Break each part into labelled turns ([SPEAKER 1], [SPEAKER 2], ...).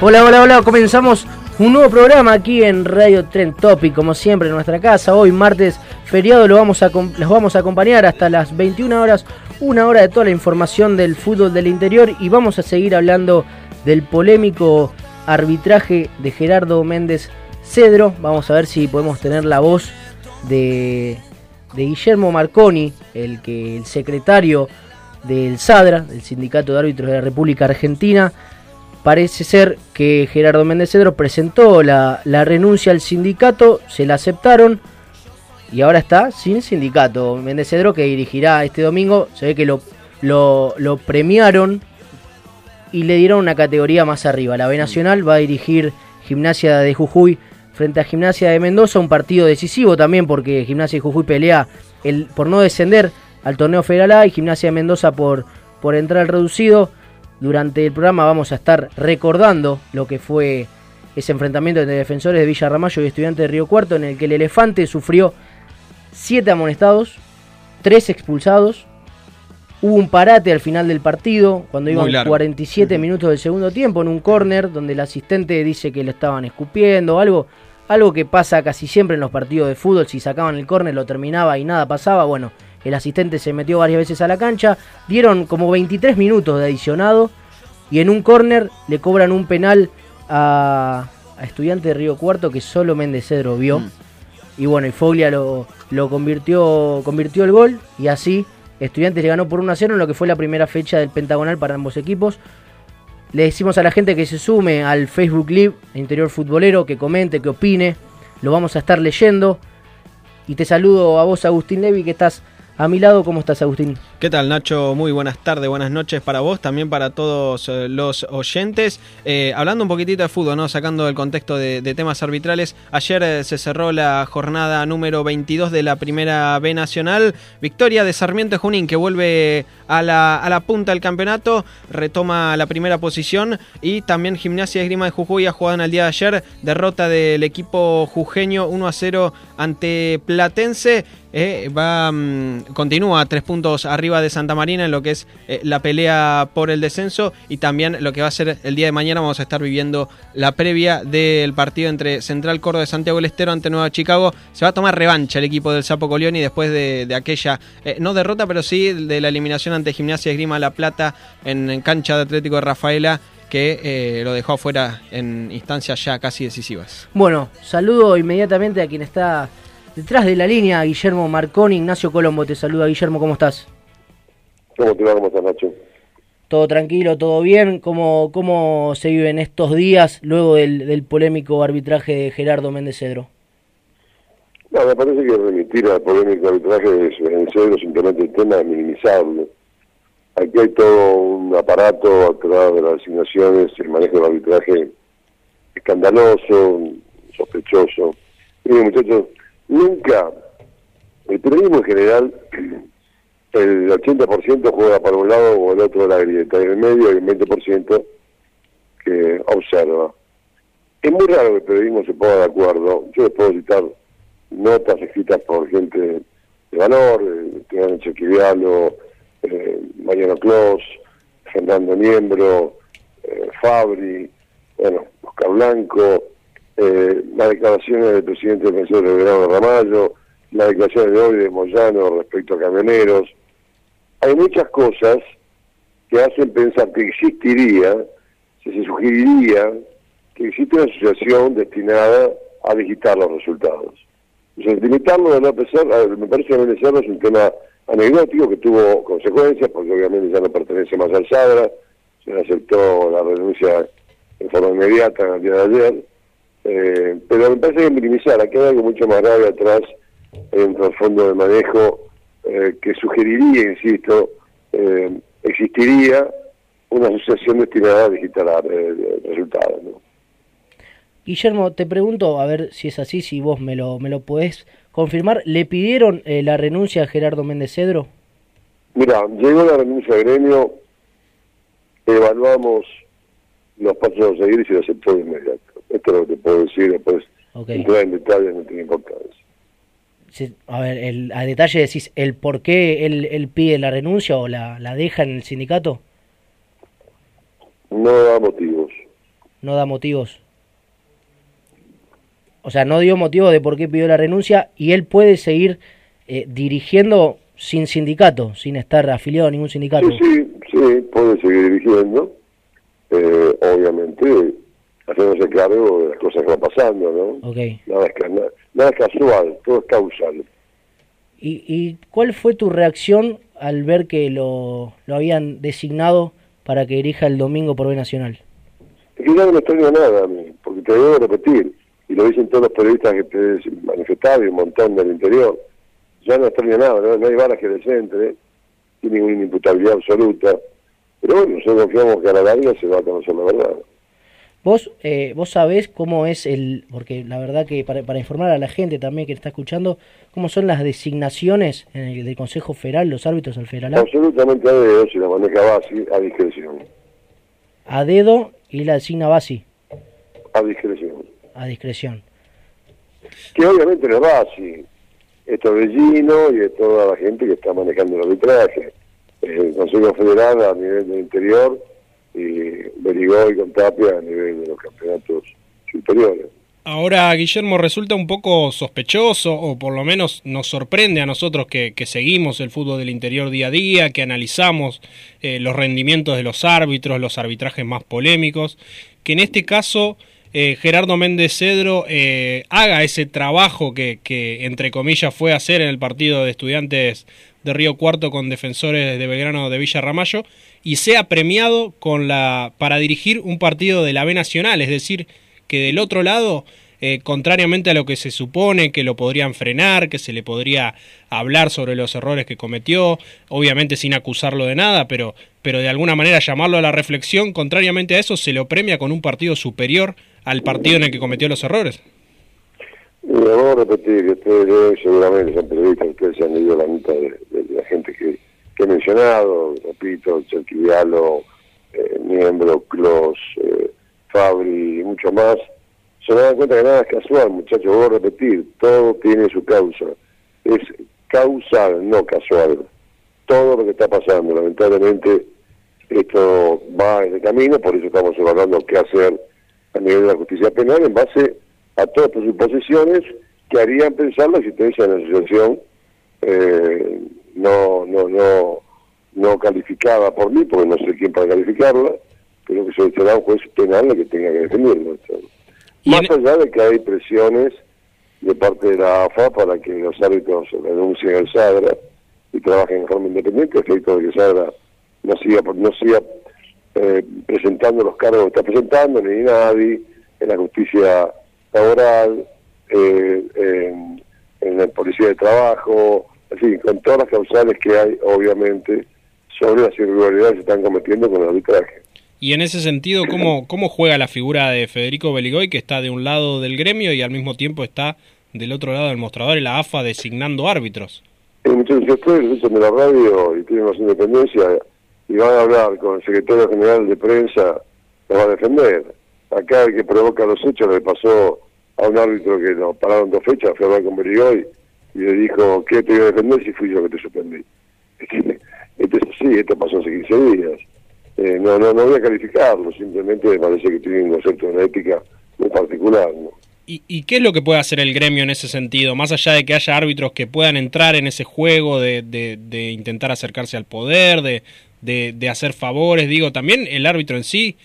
[SPEAKER 1] Hola, hola, hola, comenzamos un nuevo programa aquí en Radio Trend Topic, como siempre en nuestra casa. Hoy martes feriado lo vamos a, los vamos a acompañar hasta las 21 horas, una hora de toda la información del fútbol del interior y vamos a seguir hablando del polémico arbitraje de Gerardo Méndez Cedro. Vamos a ver si podemos tener la voz de, de Guillermo Marconi, el, que, el secretario del SADRA, del Sindicato de Árbitros de la República Argentina. Parece ser que Gerardo Méndez Cedro presentó la, la renuncia al sindicato, se la aceptaron y ahora está sin sindicato. Méndez Cedro que dirigirá este domingo, se ve que lo, lo, lo premiaron y le dieron una categoría más arriba. La B Nacional va a dirigir Gimnasia de Jujuy frente a Gimnasia de Mendoza, un partido decisivo también porque Gimnasia de Jujuy pelea el, por no descender al torneo Federal A y Gimnasia de Mendoza por, por entrar al reducido. Durante el programa vamos a estar recordando lo que fue ese enfrentamiento entre defensores de Villa Ramallo y estudiantes de Río Cuarto en el que el elefante sufrió siete amonestados, tres expulsados, Hubo un parate al final del partido, cuando
[SPEAKER 2] Muy
[SPEAKER 1] iban
[SPEAKER 2] largo.
[SPEAKER 1] 47 minutos del segundo tiempo, en un córner donde el asistente dice que lo estaban escupiendo, algo, algo que pasa casi siempre en los partidos de fútbol, si sacaban el córner lo terminaba y nada pasaba, bueno, el asistente se metió varias veces a la cancha, dieron como 23 minutos de adicionado y en un córner le cobran un penal a, a Estudiante de Río Cuarto que solo Méndez Cedro vio.
[SPEAKER 2] Mm.
[SPEAKER 1] Y bueno, y Foglia lo, lo convirtió, convirtió el gol y así Estudiantes le ganó por 1 a 0 en lo que fue la primera fecha del pentagonal para ambos equipos. Le decimos a la gente que se sume al Facebook Live Interior Futbolero, que comente, que opine. Lo vamos a estar leyendo. Y te saludo a vos, Agustín Levi, que estás a mi lado. ¿Cómo estás, Agustín?
[SPEAKER 2] ¿Qué tal Nacho? Muy buenas tardes, buenas noches para vos, también para todos eh, los oyentes. Eh, hablando un poquitito de fútbol, ¿no? sacando el contexto de, temas arbitrales, ayer eh, se cerró la jornada número 22 de la Primera B Nacional. Victoria de Sarmiento Junín que vuelve a la, a la punta del campeonato, retoma la primera posición y también Gimnasia de Grima de Jujuy ha jugado en el día de ayer, derrota del equipo jujeño 1 a 0 ante Platense. Eh, va mm, continúa tres puntos arriba de Santa Marina en lo que es eh, la pelea por el descenso y también lo que va a ser el día de mañana. Vamos a estar viviendo la previa del partido entre Central Córdoba de Santiago del Estero ante Nueva Chicago. Se va a tomar revancha el equipo del Sapo Colioni después de, aquella eh, no derrota pero sí de la eliminación ante Gimnasia Esgrima La Plata en, cancha de Atlético de Rafaela que lo dejó afuera en instancias ya casi decisivas.
[SPEAKER 1] Bueno, saludo inmediatamente a quien está detrás de la línea, Guillermo Marconi, Ignacio Colombo. Te saluda, Guillermo, ¿cómo estás?
[SPEAKER 3] ¿Cómo te va? ¿Cómo estás, Nacho?
[SPEAKER 1] ¿Todo tranquilo, todo bien? ¿Cómo, cómo se viven estos días luego del, del polémico arbitraje de Gerardo Méndez Cedro?
[SPEAKER 3] No, me parece que remitir al polémico arbitraje es vencer simplemente el tema de minimizarlo. Aquí hay todo un aparato atrás de las asignaciones, el manejo del arbitraje escandaloso, sospechoso. Miren, muchachos, nunca, el periodismo en general, el 80% juega para un lado o el otro de la grieta, y en el medio hay un 20% que observa. Es muy raro que el periodismo se ponga de acuerdo. Yo les puedo citar notas escritas por gente de valor, eh, Chequivialo, eh, Mariano Clos, Fernando Niembro, eh, Fabri, bueno, Oscar Blanco, eh, las declaraciones del presidente defensor de Verano Ramallo, las declaraciones de hoy de Moyano respecto a camioneros. Hay muchas cosas que hacen pensar que existiría, si se sugeriría que existe una asociación destinada a digitar los resultados. Entonces, limitarlo de no pesar, me parece que es un tema anecdótico que tuvo consecuencias, porque obviamente ya no pertenece más al SADRA, se aceptó la renuncia en forma inmediata en el día de ayer, eh, pero me parece que minimizar, aquí hay algo mucho más grave atrás en el fondo de manejo eh, que sugeriría, insisto, eh, existiría una asociación destinada a digitar resultados. ¿no?
[SPEAKER 1] Guillermo, te pregunto, a ver si es así, si vos me lo, me lo podés confirmar, ¿le pidieron la renuncia a Gerardo Méndez Cedro?
[SPEAKER 3] Mira, llegó la renuncia al gremio, evaluamos los pasos a seguir y se lo aceptó de inmediato. Esto es lo que te puedo decir, después entrar en detalle no tiene importancia.
[SPEAKER 1] a ver, el, a detalle decís el por qué él, él pide la renuncia o la, la deja en el sindicato.
[SPEAKER 3] No da motivos.
[SPEAKER 1] No da motivos. O sea, no dio motivo de por qué pidió la renuncia y él puede seguir eh, dirigiendo sin sindicato, sin estar afiliado a ningún sindicato.
[SPEAKER 3] Sí, sí, sí puede seguir dirigiendo. Eh, obviamente, haciéndose cargo de las cosas que van pasando, ¿no?
[SPEAKER 1] Okay.
[SPEAKER 3] Nada, es, nada, es casual, todo es causal.
[SPEAKER 1] ¿Y, ¿Y cuál fue tu reacción al ver que lo, lo habían designado para que dirija el domingo por B Nacional?
[SPEAKER 3] Es que ya no me extraña nada a mí, porque te debo repetir y lo dicen todos los periodistas que te manifestado y un montón del interior, ya no extraña nada, no, hay balas que descentre, tiene una inimputabilidad absoluta, pero bueno, nosotros confiamos que a la larga se va a conocer la verdad.
[SPEAKER 1] Vos, eh, vos sabés cómo es el, porque la verdad que para, para, informar a la gente también que está escuchando, cómo son las designaciones en el, del Consejo Federal, los árbitros al federal.
[SPEAKER 3] Absolutamente a dedo, si la maneja Basi, a discreción.
[SPEAKER 1] A dedo y la designa Basi.
[SPEAKER 3] A discreción
[SPEAKER 1] a discreción.
[SPEAKER 3] Que obviamente no va así. Esto de Gino y de toda la gente que está manejando el arbitraje. El Consejo Federal a nivel del interior y Berigoy con Tapia a nivel de los campeonatos superiores.
[SPEAKER 4] Ahora, Guillermo, resulta un poco sospechoso, o por lo menos nos sorprende a nosotros que, seguimos el fútbol del interior día a día, que analizamos eh, los rendimientos de los árbitros, los arbitrajes más polémicos, que en este caso eh, Gerardo Méndez Cedro eh, haga ese trabajo que, que, entre comillas, fue hacer en el partido de estudiantes de Río Cuarto con defensores de Belgrano de Villa Ramallo y sea premiado con la, para dirigir un partido de la B Nacional, es decir, que del otro lado eh, contrariamente a lo que se supone, que lo podrían frenar, que se le podría hablar sobre los errores que cometió, obviamente sin acusarlo de nada, pero, pero de alguna manera llamarlo a la reflexión, contrariamente a eso, se lo premia con un partido superior al partido en el que cometió los errores.
[SPEAKER 3] vamos a repetir que seguramente se han leído la mitad de, la gente que, he mencionado, repito, Cherquivialo, eh, Miembro, Clos, eh, Fabri y mucho más, se dan cuenta que nada es casual, muchachos, voy a repetir, todo tiene su causa. Es causal, no casual. Todo lo que está pasando, lamentablemente, esto va en el camino, por eso estamos evaluando qué hacer a nivel de la justicia penal en base a todas sus suposiciones que harían pensar la existencia de una asociación eh, no, no, no, no calificada por mí, porque no sé quién para calificarla, pero que será un juez penal el que tenga que definirlo. Más allá de que hay presiones de parte de la AFA para que los árbitros renuncien al SADRA y trabajen en forma independiente, efecto de que SADRA no siga, no siga eh, presentando los cargos que está presentando, ni nadie, en la justicia laboral, eh, en, en, la policía de trabajo, con todas las causales que hay, obviamente, sobre las irregularidades que se están cometiendo con el arbitraje.
[SPEAKER 4] Y en ese sentido, ¿cómo, ¿cómo juega la figura de Federico Beligoy, que está de un lado del gremio y al mismo tiempo está del otro lado del mostrador, en la AFA, designando árbitros?
[SPEAKER 3] Sí, muchachos, ustedes escuchan de la radio y tienen más independencia y van a hablar con el secretario general de prensa, lo va a defender. acá el que provoca los hechos le pasó a un árbitro que nos pararon dos fechas, fue a hablar con Berigoy y le dijo, ¿qué te iba a defender si fui yo que te suspendí? Esto es así, esto pasó hace 15 días. Eh, no, no, no voy a calificarlo, simplemente me parece que tiene un concepto de una ética muy particular.
[SPEAKER 4] ¿Y, ¿Y qué es lo que puede hacer el gremio en ese sentido? Más allá de que haya árbitros que puedan entrar en ese juego de, de, de intentar acercarse al poder, de, de, de hacer favores, digo, también el árbitro en sí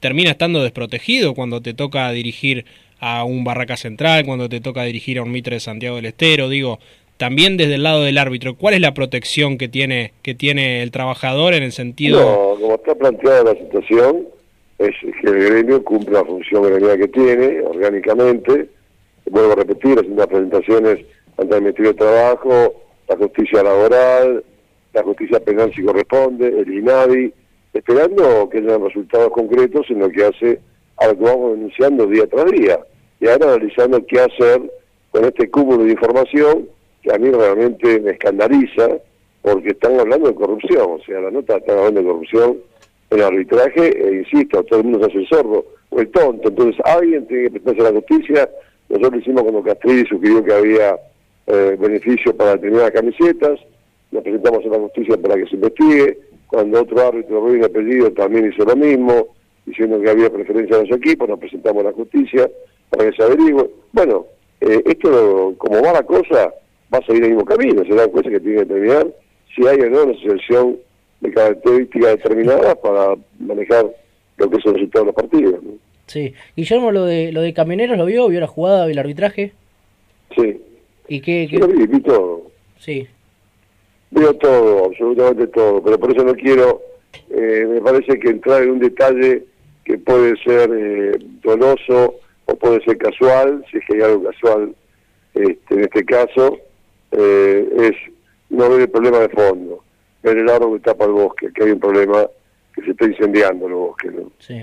[SPEAKER 4] termina estando desprotegido cuando te toca dirigir a un Barraca Central, cuando te toca dirigir a un Mitre de Santiago del Estero, digo, también desde el lado del árbitro, ¿cuál es la protección que tiene que tiene el trabajador en el sentido
[SPEAKER 3] No, como está planteada la situación, es que el gremio cumple la función gremial que tiene, orgánicamente. Vuelvo a repetir, haciendo presentaciones ante el Ministerio de Trabajo, la justicia laboral, la justicia penal si corresponde, el INADI, esperando que hayan resultados concretos en lo que hace a lo que vamos denunciando día tras día. Y ahora analizando qué hacer con este cúmulo de información que a mí realmente me escandaliza, porque están hablando de corrupción, o sea, la nota está hablando de corrupción en arbitraje, e insisto, todo el mundo se hace el sordo o el tonto, entonces alguien tiene que prestarse a la justicia, nosotros hicimos cuando Castrilli sugirió que había eh, beneficios para determinadas camisetas, nos presentamos a la justicia para que se investigue, cuando otro árbitro, Rubén Apellido, también hizo lo mismo, diciendo que había preferencia de los equipos, nos presentamos a la justicia para que se averigüe. Bueno, eh, esto, como va la cosa, va a seguir el mismo camino, será una cosa que tiene que determinar si hay o no una asociación de características determinadas para manejar lo que es el resultado de los partidos. ¿no?
[SPEAKER 1] Sí. Guillermo, lo de, lo de Camioneros, ¿lo vio? ¿Vio la jugada, vio el arbitraje?
[SPEAKER 3] Sí,
[SPEAKER 1] ¿Y qué...?
[SPEAKER 3] yo lo vi, vi todo.
[SPEAKER 1] Sí.
[SPEAKER 3] Veo todo, absolutamente todo, pero por eso no quiero, eh, me parece que entrar en un detalle que puede ser eh, doloso o puede ser casual, si es que hay algo casual este, en este caso, eh, es no ver el problema de fondo, ver el árbol que tapa el bosque, que hay un problema que se está incendiando el bosque. ¿no?
[SPEAKER 1] Sí.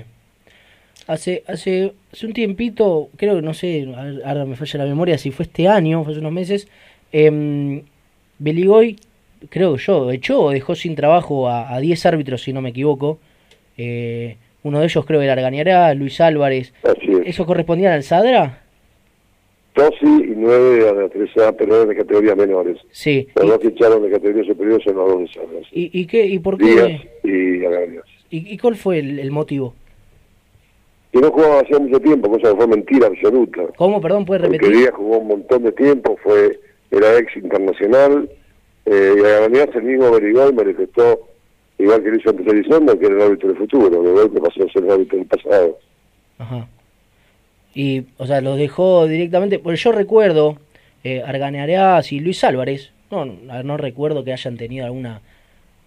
[SPEAKER 1] Hace, hace, hace un tiempito, creo que no sé, ahora me falla la memoria, si fue este año, fue hace unos meses, eh, Beligoy, creo yo, echó o dejó sin trabajo a 10 árbitros, si no me equivoco. Eh, uno de ellos creo que era Argañará, Luis Álvarez.
[SPEAKER 3] Así es.
[SPEAKER 1] ¿Eso correspondía al Sadra?
[SPEAKER 3] Tosi y nueve a la tercera, pero eran de categorías menores.
[SPEAKER 1] Sí.
[SPEAKER 3] Los
[SPEAKER 1] ¿Y,
[SPEAKER 3] dos que echaron de categorías superiores son los dos de Salas.
[SPEAKER 1] y, y qué, ¿Y por
[SPEAKER 3] Díaz
[SPEAKER 1] qué?
[SPEAKER 3] y Agarias.
[SPEAKER 1] ¿Y, y cuál fue el, el motivo?
[SPEAKER 3] Y no jugaba hacía mucho tiempo, cosa que fue mentira absoluta.
[SPEAKER 1] ¿Cómo, perdón, puede
[SPEAKER 3] Porque
[SPEAKER 1] repetir?
[SPEAKER 3] Díaz jugó un montón de tiempo, fue era ex internacional, eh, y además el mismo Berigón manifestó, igual que lo hizo Elizondo, que era el árbitro del futuro, de golpe pasó a ser el árbitro del pasado.
[SPEAKER 1] Ajá. Y, o sea, los dejó directamente. Porque yo recuerdo eh, y Luis Álvarez. No, no, no recuerdo que hayan tenido alguna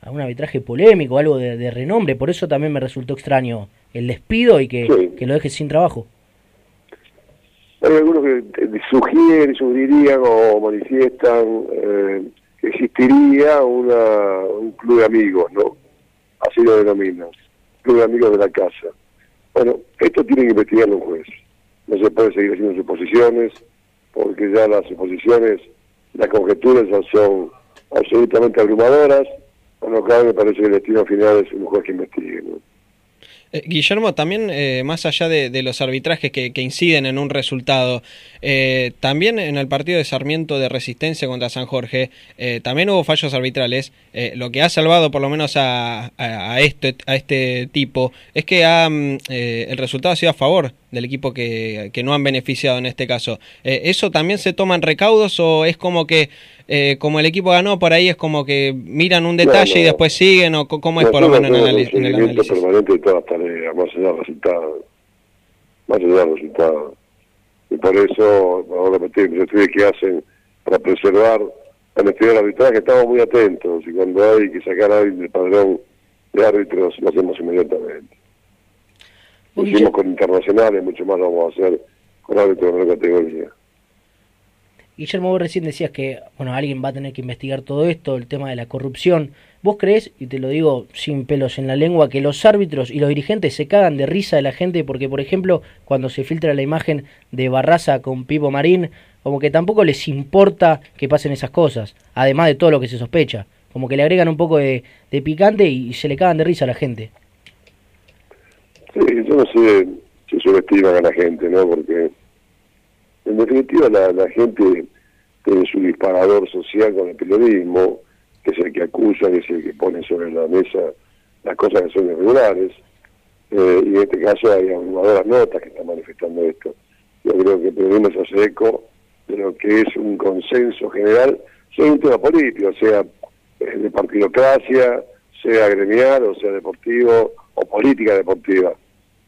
[SPEAKER 1] algún arbitraje polémico, algo de, de renombre. Por eso también me resultó extraño el despido y que,
[SPEAKER 3] Sí.
[SPEAKER 1] que lo deje sin trabajo.
[SPEAKER 3] Hay algunos que sugieren, sugerirían o manifiestan eh, que existiría una, un club de amigos, ¿no? Así lo denominan, club de amigos de la casa. Bueno, esto tiene que investigarlo un juez. No se puede seguir haciendo suposiciones, porque ya las suposiciones, las conjeturas ya son absolutamente abrumadoras, lo cual me parece que el destino final es un juez que investigue, ¿no?
[SPEAKER 2] Eh, Guillermo, también eh, más allá de, de los arbitrajes que, que inciden en un resultado, eh, también en el partido de Sarmiento de Resistencia contra San Jorge, eh, también hubo fallos arbitrales. Lo que ha salvado por lo menos a, a, a este, a este tipo es que ha, mm, eh, el resultado ha sido a favor del equipo que, que no han beneficiado en este caso. ¿Eso también se toman recaudos o es como que eh, como el equipo ganó por ahí es como que miran un detalle
[SPEAKER 3] no.
[SPEAKER 2] y después siguen o cómo es por lo menos en, el en análisis?
[SPEAKER 3] Tareas, más allá del resultado. Más allá del resultado. Y por eso, vamos a repetir, los estudios que hacen para preservar la honestidad del arbitraje, estamos muy atentos. Y cuando hay que sacar a alguien del padrón de árbitros, lo hacemos inmediatamente. Lo hicimos con internacionales, mucho más lo vamos a hacer con árbitros de menor categoría.
[SPEAKER 1] Guillermo, vos recién decías que bueno alguien va a tener que investigar todo esto, el tema de la corrupción. ¿Vos crees, y te lo digo sin pelos en la lengua, que los árbitros y los dirigentes se cagan de risa de la gente? Porque, por ejemplo, cuando se filtra la imagen de Barraza con Pipo Marín, como que tampoco les importa que pasen esas cosas, además de todo lo que se sospecha. Como que le agregan un poco de, de picante y se le cagan de risa a la gente.
[SPEAKER 3] Sí, yo no sé si subestiman a la gente, ¿no? Porque en definitiva la, la gente tiene su disparador social con el periodismo, que es el que acusa, que es el que pone sobre la mesa las cosas que son irregulares, eh, y en este caso hay abrumadoras notas que están manifestando esto. Yo creo que el periodismo se hace eco de lo que es un consenso general sobre un tema político, sea eh, de partidocracia, sea gremial, o sea deportivo, o política deportiva.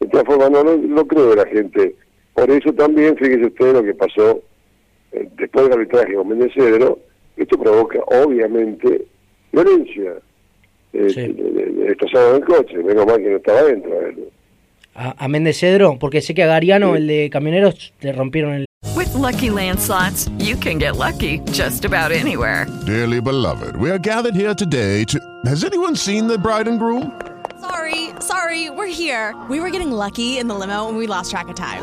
[SPEAKER 3] De todas formas, no, no, creo que la gente. Por eso también, fíjese usted lo que pasó eh, después del arbitraje con Méndez Cedro, esto provoca, obviamente, violencia. Eh,
[SPEAKER 1] Sí.
[SPEAKER 3] Destrozaron el coche, menos mal que no estaba dentro. a verlo.
[SPEAKER 1] A, a Méndez Cedro, porque sé que a Gariano, el de camioneros, le rompieron el.
[SPEAKER 5] With Lucky Land slots, you can get lucky just about anywhere.
[SPEAKER 6] Dearly beloved, we are gathered here today to. Has anyone seen the bride and groom?
[SPEAKER 7] Sorry, sorry, we're here. We were getting lucky in the limo and we lost track of time.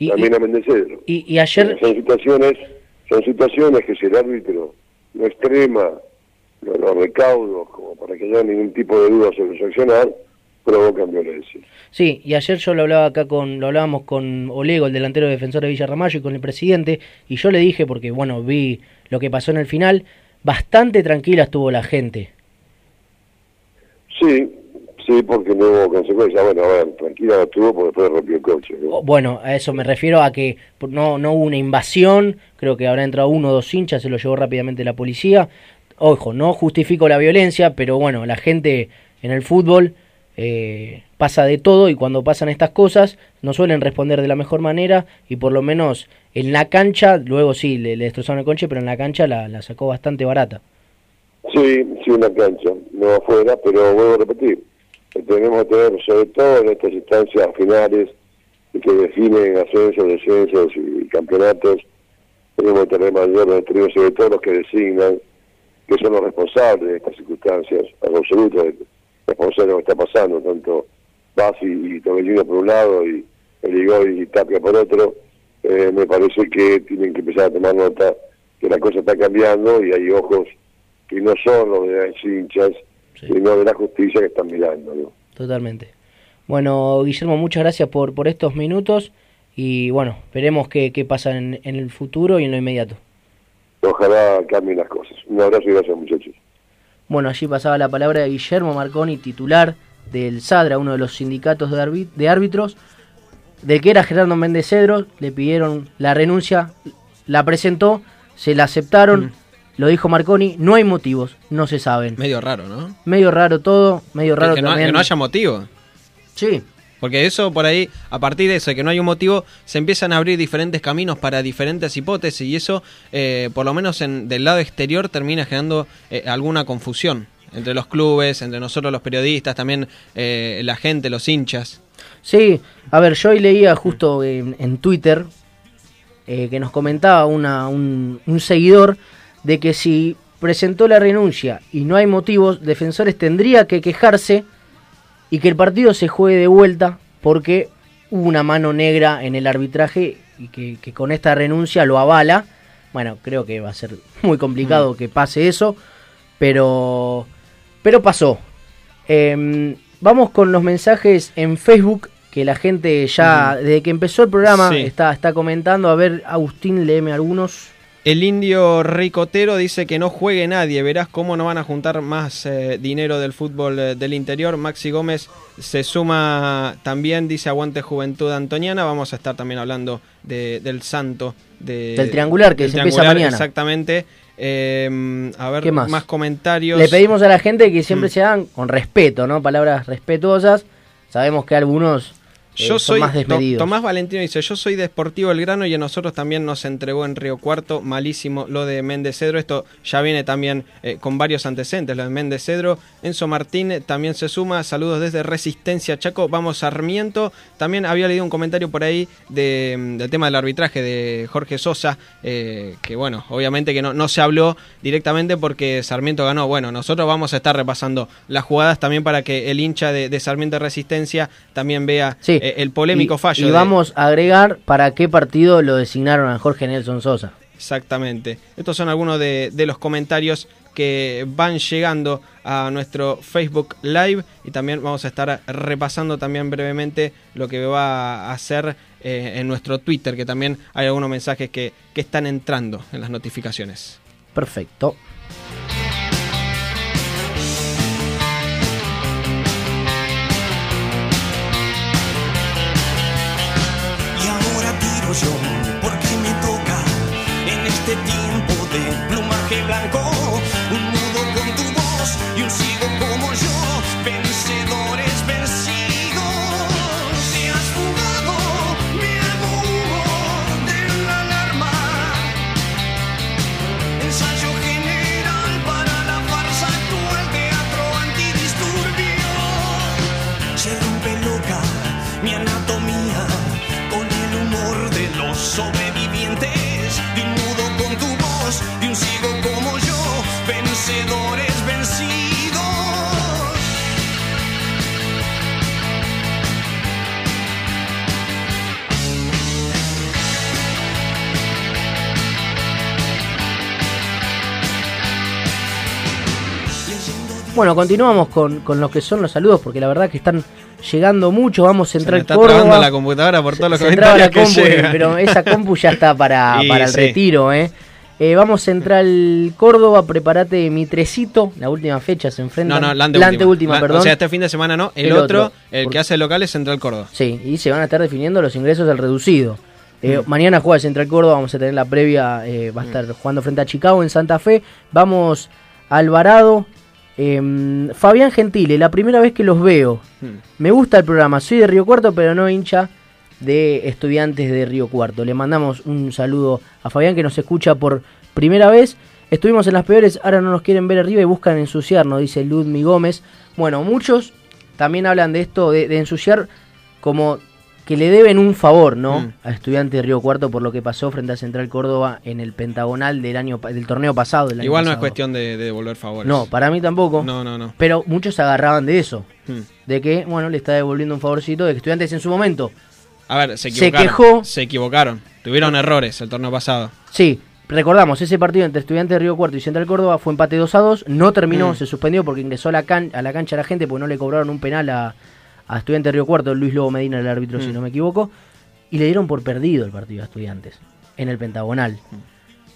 [SPEAKER 1] Y,
[SPEAKER 3] también a Méndez Cedro.
[SPEAKER 1] y, y ayer.
[SPEAKER 3] Son situaciones, son situaciones que si el árbitro no extrema los, los recaudos como para que no haya ningún tipo de duda sobre su accionar, provocan violencia.
[SPEAKER 1] Sí, y ayer yo lo hablaba acá con, lo hablábamos con Olego, el delantero defensor de Villarramayo, y con el presidente, y yo le dije, porque bueno, vi lo que pasó en el final, bastante tranquila estuvo la gente.
[SPEAKER 3] Sí, sí, porque no hubo consecuencias. Bueno, a ver, tranquila no estuvo porque después rompió el coche. ¿no?
[SPEAKER 1] O- Bueno, a eso me refiero a que no, no hubo una invasión, creo que habrá entrado uno o dos hinchas, se lo llevó rápidamente la policía. Ojo, no justifico la violencia, pero bueno, la gente en el fútbol eh, pasa de todo y cuando pasan estas cosas no suelen responder de la mejor manera y por lo menos en la cancha, luego sí, le, le destrozaron el coche, pero en la cancha la, la sacó bastante barata.
[SPEAKER 3] Sí, sí, una cancha, no afuera, pero vuelvo a repetir, tenemos que tener, sobre todo en estas instancias finales y que definen ascensos, descensos y campeonatos, tenemos que tener mayor doctrina, sobre todo los que designan, que son los responsables de estas circunstancias, los absolutos responsables de lo que está pasando, tanto Basi y Tobellino por un lado y Eligoy y Tapia por otro, eh, me parece que tienen que empezar a tomar nota que la cosa está cambiando y hay ojos que no son los de las hinchas, sino de la justicia que están mirando. ¿no?
[SPEAKER 1] Totalmente. Bueno, Guillermo, muchas gracias por, por estos minutos y bueno, veremos qué, qué pasa en, en el futuro y en lo inmediato.
[SPEAKER 3] Ojalá cambien las cosas. Un abrazo y gracias muchachos.
[SPEAKER 1] Bueno, allí pasaba la palabra de Guillermo Marconi, titular del SADRA, uno de los sindicatos de, de árbitros, del que era Gerardo Méndez Cedro, le pidieron la renuncia, la presentó, se la aceptaron, lo dijo Marconi, no hay motivos, no se saben.
[SPEAKER 2] Medio raro, ¿no?
[SPEAKER 1] Medio raro todo, medio raro
[SPEAKER 2] que, no,
[SPEAKER 1] también.
[SPEAKER 2] que no haya motivo.
[SPEAKER 1] Sí.
[SPEAKER 2] Porque eso por ahí, a partir de eso, de que no hay un motivo, se empiezan a abrir diferentes caminos para diferentes hipótesis y eso, eh, por lo menos en, del lado exterior, termina generando eh, alguna confusión entre los clubes, entre nosotros los periodistas, también eh, la gente, los hinchas.
[SPEAKER 1] Sí, a ver, yo hoy leía justo en, en Twitter eh, que nos comentaba una, un, un seguidor de que si presentó la renuncia y no hay motivos, defensores tendría que quejarse y que el partido se juegue de vuelta porque hubo una mano negra en el arbitraje y que, que con esta renuncia lo avala. Bueno, creo que va a ser muy complicado que pase eso, pero, pero pasó. Em, vamos con los mensajes en Facebook que la gente ya, desde que empezó el programa,
[SPEAKER 2] Sí.
[SPEAKER 1] está, está comentando. A ver, Agustín, léeme algunos.
[SPEAKER 2] El indio ricotero dice que no juegue nadie, verás cómo no van a juntar más eh, dinero del fútbol eh, del interior. Maxi Gómez se suma también, dice aguante Juventud Antoniana. Vamos a estar también hablando de- del santo. de-
[SPEAKER 1] Del triangular, que
[SPEAKER 2] del
[SPEAKER 1] se empieza
[SPEAKER 2] triangular,
[SPEAKER 1] mañana.
[SPEAKER 2] Exactamente. Eh, a ver,
[SPEAKER 1] ¿Qué más?
[SPEAKER 2] comentarios.
[SPEAKER 1] Le pedimos a la gente que siempre
[SPEAKER 2] Mm.
[SPEAKER 1] se hagan con respeto, ¿no? Palabras respetuosas. Sabemos que algunos
[SPEAKER 2] Yo
[SPEAKER 1] son
[SPEAKER 2] soy
[SPEAKER 1] más.
[SPEAKER 2] Tomás Valentino dice, yo soy de Sportivo Belgrano y a nosotros también nos entregó en Río Cuarto, malísimo lo de Méndez Cedro, esto ya viene también eh, con varios antecedentes, lo de Méndez Cedro, Enzo Martín eh, también se suma, saludos desde Resistencia Chaco, vamos Sarmiento, también había leído un comentario por ahí de, mm, del tema del arbitraje de Jorge Sosa, eh, que bueno, obviamente que no, no se habló directamente porque Sarmiento ganó, bueno, nosotros vamos a estar repasando las jugadas también para que el hincha de, de Sarmiento Resistencia también vea
[SPEAKER 1] Sí.
[SPEAKER 2] El polémico
[SPEAKER 1] y,
[SPEAKER 2] fallo.
[SPEAKER 1] Y
[SPEAKER 2] de-
[SPEAKER 1] vamos a agregar para qué partido lo designaron a Jorge Nelson Sosa.
[SPEAKER 2] Exactamente. Estos son algunos de, de los comentarios que van llegando a nuestro Facebook Live y también vamos a estar repasando también brevemente lo que va a hacer eh, en nuestro Twitter, que también hay algunos mensajes que, que están entrando en las notificaciones.
[SPEAKER 1] Perfecto.
[SPEAKER 8] Porque me toca en este tiempo de plumaje blanco.
[SPEAKER 1] Bueno, continuamos con, con lo que son los saludos, porque la verdad que están llegando mucho. Vamos a
[SPEAKER 2] Se
[SPEAKER 1] entrar
[SPEAKER 2] me está
[SPEAKER 1] Córdoba.
[SPEAKER 2] la computadora por todos los
[SPEAKER 1] Se
[SPEAKER 2] comentarios
[SPEAKER 1] la
[SPEAKER 2] que
[SPEAKER 1] compu,
[SPEAKER 2] llegan.
[SPEAKER 1] pero esa compu ya está para, para el
[SPEAKER 2] sí.
[SPEAKER 1] retiro, ¿eh? Eh, Vamos a entrar al Córdoba, prepárate mi trecito, la última fecha se enfrenta.
[SPEAKER 2] No, no, la anteúltima.
[SPEAKER 1] anteúltima,
[SPEAKER 2] La-
[SPEAKER 1] perdón.
[SPEAKER 2] O sea, este fin de semana no, el,
[SPEAKER 1] El
[SPEAKER 2] otro,
[SPEAKER 1] otro.
[SPEAKER 2] el que hace local es Central Córdoba.
[SPEAKER 1] Sí, y se van a estar definiendo los ingresos del reducido. Eh,
[SPEAKER 2] Mm.
[SPEAKER 1] Mañana juega Central Córdoba, vamos a tener la previa, eh, va a estar jugando frente a Chicago en Santa Fe. Vamos Alvarado. Em, Fabián Gentile, la primera vez que los veo.
[SPEAKER 2] Hmm.
[SPEAKER 1] Me gusta el programa, soy de Río Cuarto, pero no hincha de estudiantes de Río Cuarto. Le mandamos un saludo a Fabián que nos escucha por primera vez. Estuvimos en las peores, ahora no nos quieren ver arriba y buscan ensuciarnos, dice Ludmi Gómez. Bueno, muchos también hablan de esto, de, de ensuciar como que le deben un favor, ¿no?
[SPEAKER 2] Mm.
[SPEAKER 1] A estudiantes de Río Cuarto por lo que pasó frente a Central Córdoba en el pentagonal del año del torneo pasado. del año
[SPEAKER 2] Igual no es cuestión de, de devolver favores.
[SPEAKER 1] No, para mí tampoco.
[SPEAKER 2] No, no, no.
[SPEAKER 1] Pero muchos se agarraban de eso.
[SPEAKER 2] Hmm.
[SPEAKER 1] De que, bueno, le está devolviendo un favorcito de que estudiantes en su momento.
[SPEAKER 2] A ver, se
[SPEAKER 1] Se quejó.
[SPEAKER 2] Se equivocaron. Tuvieron errores el torneo pasado.
[SPEAKER 1] Sí, recordamos, ese partido entre Estudiantes de Río Cuarto y Central Córdoba fue empate 2 a 2. No terminó,
[SPEAKER 2] Mm.
[SPEAKER 1] se suspendió porque ingresó a la, can- a la cancha la gente porque no le cobraron un penal a, a Estudiantes Río Cuarto. Luis Lobo Medina, el árbitro, si
[SPEAKER 2] Mm.
[SPEAKER 1] no me equivoco. Y le dieron por perdido el partido a Estudiantes en el Pentagonal.
[SPEAKER 2] Mm.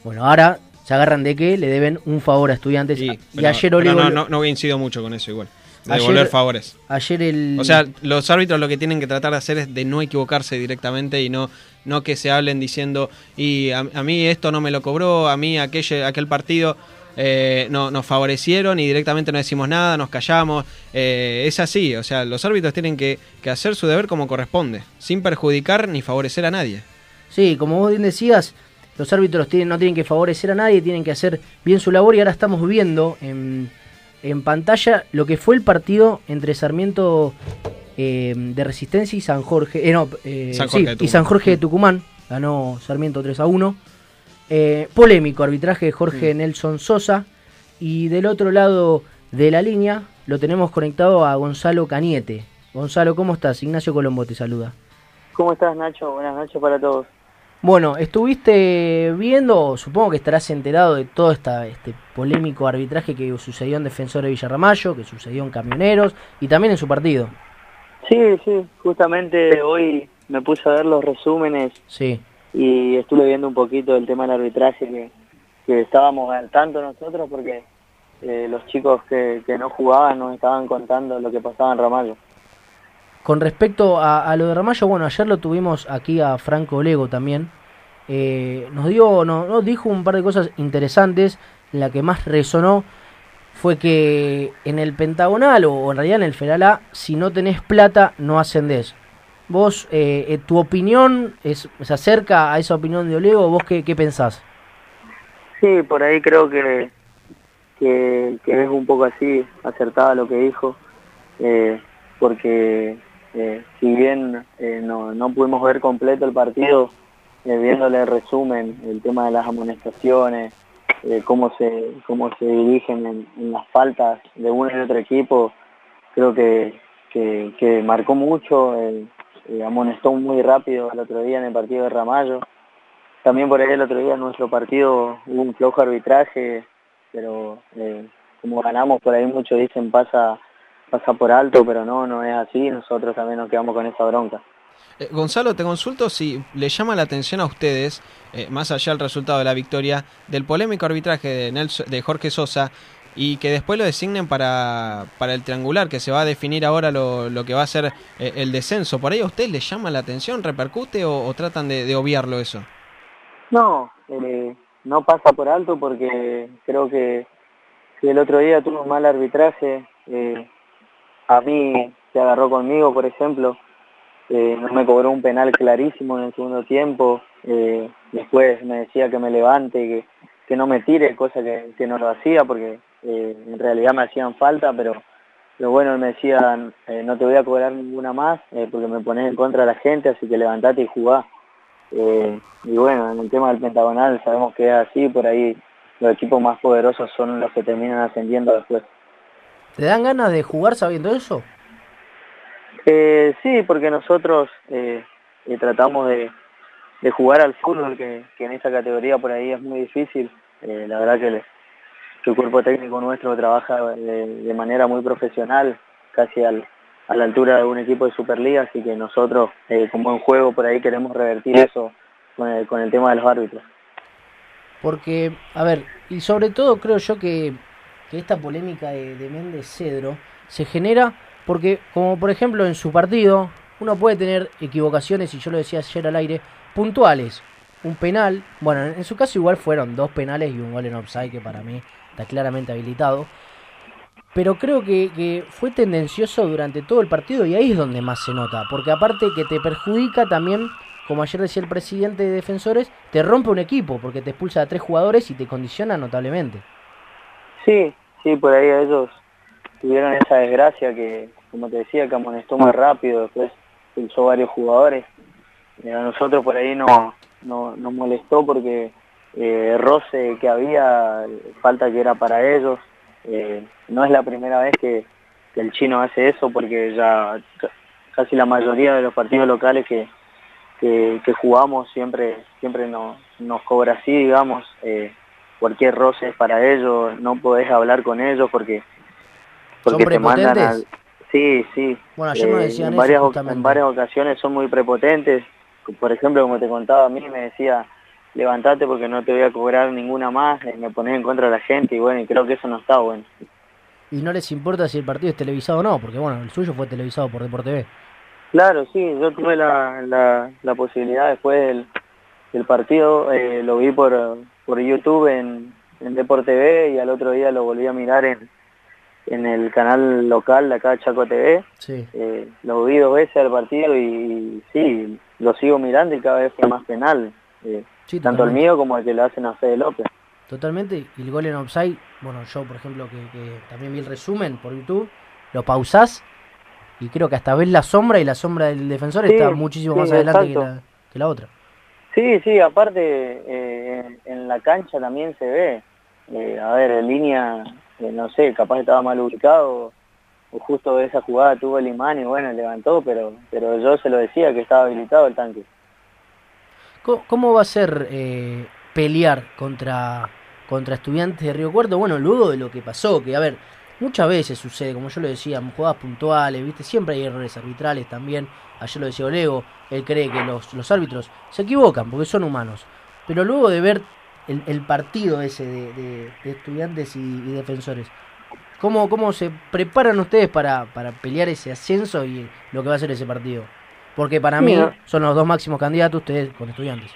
[SPEAKER 1] Bueno, ahora se agarran de que le deben un favor a Estudiantes. y
[SPEAKER 2] Pero-
[SPEAKER 1] ayer Olivo-
[SPEAKER 2] no, no, no incido mucho con eso igual. De
[SPEAKER 1] Ayer-
[SPEAKER 2] devolver favores.
[SPEAKER 1] Ayer el.
[SPEAKER 2] O sea, los árbitros lo que tienen que tratar de hacer es de no equivocarse directamente y no, no que se hablen diciendo, y a, a mí esto no me lo cobró, a mí aquel, aquel partido eh, no, nos favorecieron y directamente no decimos nada, nos callamos. Eh, es así, o sea, los árbitros tienen que, que hacer su deber como corresponde, sin perjudicar ni favorecer a nadie.
[SPEAKER 1] Sí, como vos bien decías, los árbitros tienen, no tienen que favorecer a nadie, tienen que hacer bien su labor y ahora estamos viendo en, en pantalla lo que fue el partido entre Sarmiento eh, de Resistencia y San Jorge, no,
[SPEAKER 2] San
[SPEAKER 1] sí,
[SPEAKER 2] Jorge
[SPEAKER 1] y. San Jorge de Tucumán, ganó Sarmiento 3 a 1. Eh, polémico arbitraje de Jorge. Nelson Sosa y del otro lado de la línea lo tenemos conectado a Gonzalo Cañete. Gonzalo, ¿cómo estás? Ignacio Colombo te saluda.
[SPEAKER 9] ¿Cómo estás, Nacho? Buenas noches para todos.
[SPEAKER 1] Bueno, estuviste viendo, supongo que estarás enterado de todo esta, este polémico arbitraje que sucedió en Defensor de Villarramayo, que sucedió en Camioneros y también en su partido.
[SPEAKER 9] Sí, sí, justamente hoy me puse a ver los resúmenes
[SPEAKER 1] Sí,
[SPEAKER 9] y estuve viendo un poquito el tema del arbitraje que, que estábamos al tanto nosotros porque eh, los chicos que, que no jugaban nos estaban contando lo que pasaba en Ramallo.
[SPEAKER 1] Con respecto a, a lo de Ramallo, bueno, ayer lo tuvimos aquí a Franco Lego también, eh, nos dio, no, nos dijo un par de cosas interesantes. La que más resonó fue que en el Pentagonal o en realidad en el Federal A, si no tenés plata, no ascendés. Vos, eh, eh, tu opinión es, se acerca a esa opinión de Olego, ¿vos qué, qué pensás?
[SPEAKER 9] Sí, por ahí creo que, que, es un poco así, acertada lo que dijo, eh, porque eh, si bien eh, no, no pudimos ver completo el partido, viéndole el resumen, el tema de las amonestaciones, cómo se cómo se dirigen en, en las faltas de uno y otro equipo, creo que, que, que marcó mucho, eh, eh, amonestó muy rápido el otro día en el partido de Ramallo. También por ahí el otro día en nuestro partido hubo un flojo arbitraje, pero eh, como ganamos por ahí muchos dicen pasa pasa por alto, pero no, no es así, nosotros también nos quedamos con esa bronca.
[SPEAKER 2] Eh, Gonzalo, te consulto si le llama la atención a ustedes, eh, más allá del resultado de la victoria, del polémico arbitraje de, Nelson, de Jorge Sosa y que después lo designen para, para el triangular, que se va a definir ahora lo, lo que va a ser eh, el descenso. ¿Por ahí a ustedes les llama la atención, repercute o, tratan de, obviarlo eso?
[SPEAKER 9] No, eh, no pasa por alto porque creo que si el otro día tuvo un mal arbitraje, eh, a mí se agarró conmigo, por ejemplo, eh, no me cobró un penal clarísimo en el segundo tiempo, después me decía que me levante, que, que no me tire, cosa que no lo hacía porque eh, en realidad me hacían falta, pero lo bueno me decía, eh, no te voy a cobrar ninguna más eh, porque me pones en contra de la gente, así que levantate y jugá. Y bueno, en el tema del pentagonal sabemos que es así, por ahí los equipos más poderosos son los que terminan ascendiendo después.
[SPEAKER 1] ¿Te dan ganas de jugar sabiendo eso?
[SPEAKER 9] Eh, sí, porque nosotros tratamos de, de, jugar al fútbol, que, que, en esa categoría por ahí es muy difícil. La verdad que, le, que, el cuerpo técnico nuestro trabaja de, de manera muy profesional, casi al, a la altura de un equipo de Superliga, así que nosotros, eh, como en juego, por ahí queremos revertir eso con el, con el tema de los árbitros.
[SPEAKER 1] Porque, a ver, y sobre todo creo yo que, que esta polémica de, de Méndez Cedro se genera porque, como por ejemplo en su partido, uno puede tener equivocaciones, y yo lo decía ayer al aire, puntuales. Un penal, bueno, en su caso igual fueron dos penales y un gol en offside que para mí está claramente habilitado. Pero creo que, que, fue tendencioso durante todo el partido y ahí es donde más se nota. Porque aparte que te perjudica también, como ayer decía el presidente de Defensores, te rompe un equipo porque te expulsa a tres jugadores y te condiciona notablemente.
[SPEAKER 9] Sí, sí, por ahí ellos tuvieron esa desgracia que, como te decía, que amonestó muy rápido, después expulsó varios jugadores. Y a nosotros por ahí no, no nos molestó porque eh, roce que había, falta que era para ellos. Eh, no es la primera vez que, que, el chino hace eso porque ya casi la mayoría de los partidos locales que, que, que jugamos siempre siempre nos, nos cobra así, digamos. Eh, cualquier roce es para ellos, no podés hablar con ellos porque porque te mandan a... Sí, sí.
[SPEAKER 1] Bueno, ayer decían
[SPEAKER 9] eh, en, varias,
[SPEAKER 1] eso
[SPEAKER 9] en varias ocasiones son muy prepotentes. Por ejemplo, como te contaba a mí, me decía, levantate porque no te voy a cobrar ninguna más, me pones en contra de la gente y bueno, y creo que eso no está bueno.
[SPEAKER 1] Y no les importa si el partido es televisado o no, porque bueno, el suyo fue televisado por Deporte B.
[SPEAKER 9] Claro, sí, yo tuve la, la, la posibilidad después del, del partido, eh, lo vi por, por YouTube en, en Deporte B y al otro día lo volví a mirar en, en el canal local de acá Chaco TV.
[SPEAKER 1] Sí.
[SPEAKER 9] Eh, lo vi dos veces al partido y, y, sí, lo sigo mirando y cada vez fue más penal. Eh, sí, tanto el mío como el que le hacen a Fede López.
[SPEAKER 1] Totalmente, y el gol en offside, bueno, yo por ejemplo que, que, también vi el resumen por YouTube, lo pausás y creo que hasta ves la sombra y la sombra del defensor sí, está muchísimo
[SPEAKER 9] sí,
[SPEAKER 1] más adelante que la, que la, otra.
[SPEAKER 9] Sí, sí, aparte eh, en la cancha también se ve. Eh, a ver, en línea eh, no sé, capaz estaba mal ubicado o justo esa jugada tuvo el imán y bueno, levantó, pero pero yo se lo decía que estaba habilitado el tanque.
[SPEAKER 1] ¿Cómo va a ser eh, pelear contra, contra estudiantes de Río Cuarto? Bueno, luego de lo que pasó, que a ver, muchas veces sucede, como yo lo decía, jugadas puntuales, ¿viste? Siempre hay errores arbitrales también. Ayer lo decía Olego, él cree que los, los árbitros se equivocan porque son humanos. Pero luego de ver el, el partido ese de, estudiantes y, y, defensores. ¿Cómo, ¿Cómo se preparan ustedes para, para pelear ese ascenso y lo que va a ser ese partido? Porque para mí son los dos máximos candidatos ustedes con estudiantes.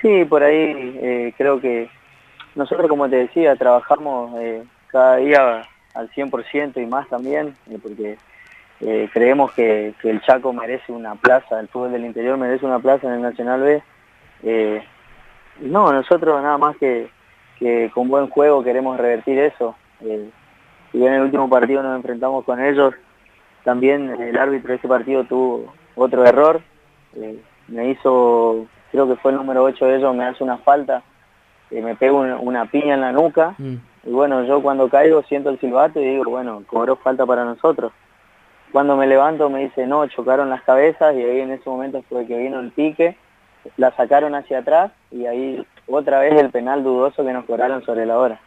[SPEAKER 9] Sí, por ahí eh, creo que nosotros, como te decía, trabajamos eh, cada día al 100% y más también, eh, porque eh, creemos que, que el Chaco merece una plaza, el fútbol del interior merece una plaza en el Nacional B. Eh, y no, nosotros nada más que, que con buen juego queremos revertir eso. Eh, bien en el último partido nos enfrentamos con ellos, también el árbitro de ese partido tuvo otro error. Eh, me hizo, creo que fue el número 8 de ellos, me hace una falta, eh, me pega una, una piña en la nuca. Y bueno, yo cuando caigo siento el silbato y digo, bueno, cobró falta para nosotros. Cuando me levanto me dice, no, chocaron las cabezas y ahí en ese momento fue que vino el pique, la sacaron hacia atrás y ahí otra vez el penal dudoso que nos cobraron sobre la hora.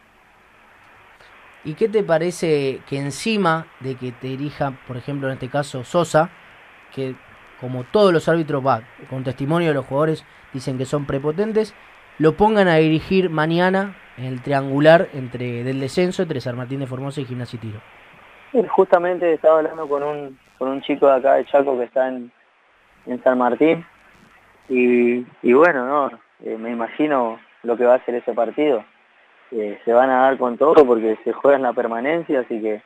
[SPEAKER 1] ¿Y qué te parece que encima de que te dirija, por ejemplo, en este caso Sosa, que como todos los árbitros va, con testimonio de los jugadores, dicen que son prepotentes, lo pongan a dirigir mañana en el triangular entre del descenso entre San Martín de Formosa y Gimnasia y Tiro?
[SPEAKER 9] Justamente estaba hablando con un, con un chico de acá de Chaco que está en, en San Martín y, y bueno, no, eh, me imagino lo que va a ser ese partido. Eh, se van a dar con todo porque se juega en la permanencia, así que,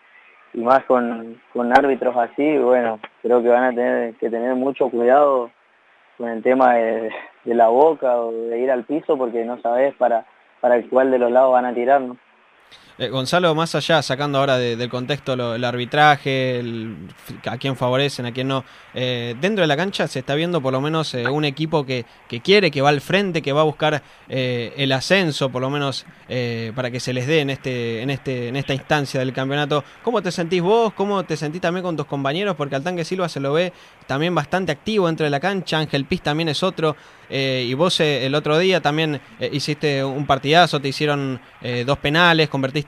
[SPEAKER 9] y más con, con árbitros así, bueno, creo que van a tener que tener mucho cuidado con el tema de, de la boca o de ir al piso porque no sabes para, para cuál de los lados van a tirar, ¿no?
[SPEAKER 2] Eh, Gonzalo, más allá, sacando ahora de- del contexto el arbitraje, a quién favorecen, a quién no, eh, dentro de la cancha se está viendo por lo menos eh, un equipo que, que quiere, que va al frente, que va a buscar el ascenso, por lo menos para que se les dé en, este, en, este, en esta instancia del campeonato. ¿Cómo te sentís vos? ¿Cómo te sentís también con tus compañeros? Porque al Tanque Silva se lo ve también bastante activo dentro de la cancha, Ángel Piz también es otro, y vos el otro día también hiciste un partidazo, te hicieron dos penales, convertiste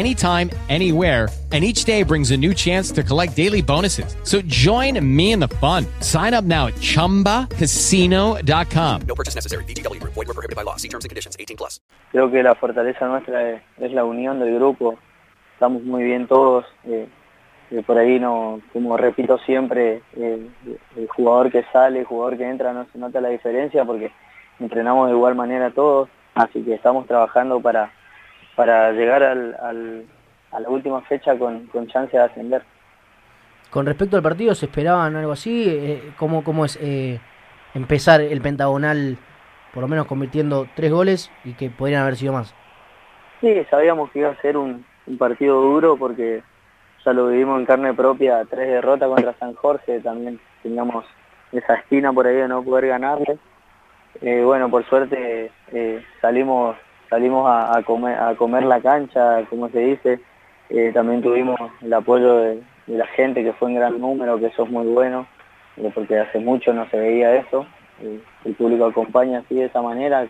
[SPEAKER 10] anytime, anywhere. And each day brings a new chance to collect daily bonuses. So join me in the fun. Sign up now at chumbacasino.com.
[SPEAKER 11] No purchase necessary. VGW Group. Void were prohibited by law. See terms and conditions. 18 plus.
[SPEAKER 9] creo que la fortaleza nuestra es, es la unión del grupo. Estamos muy bien todos. eh, eh, por ahí no, como repito siempre, eh, el jugador que sale, el jugador que entra no se nota la diferencia porque entrenamos de igual manera todos. Así que estamos trabajando para, para llegar al, al- a la última fecha con, con chance de ascender.
[SPEAKER 1] Con respecto al partido, ¿se esperaban algo así? Eh, ¿cómo, ¿Cómo es eh, empezar el pentagonal, por lo menos convirtiendo tres goles y que podrían haber sido más?
[SPEAKER 9] Sí, sabíamos que iba a ser un, un partido duro porque ya lo vivimos en carne propia, tres derrotas contra San Jorge, también teníamos esa espina por ahí de no poder ganarle. Eh, bueno, por suerte eh, salimos salimos a, a comer, a comer la cancha, como se dice. Eh, también tuvimos el apoyo de, de la gente, que fue en gran número, que eso es muy bueno, eh, porque hace mucho no se veía eso. Eh, el público acompaña así de esa manera,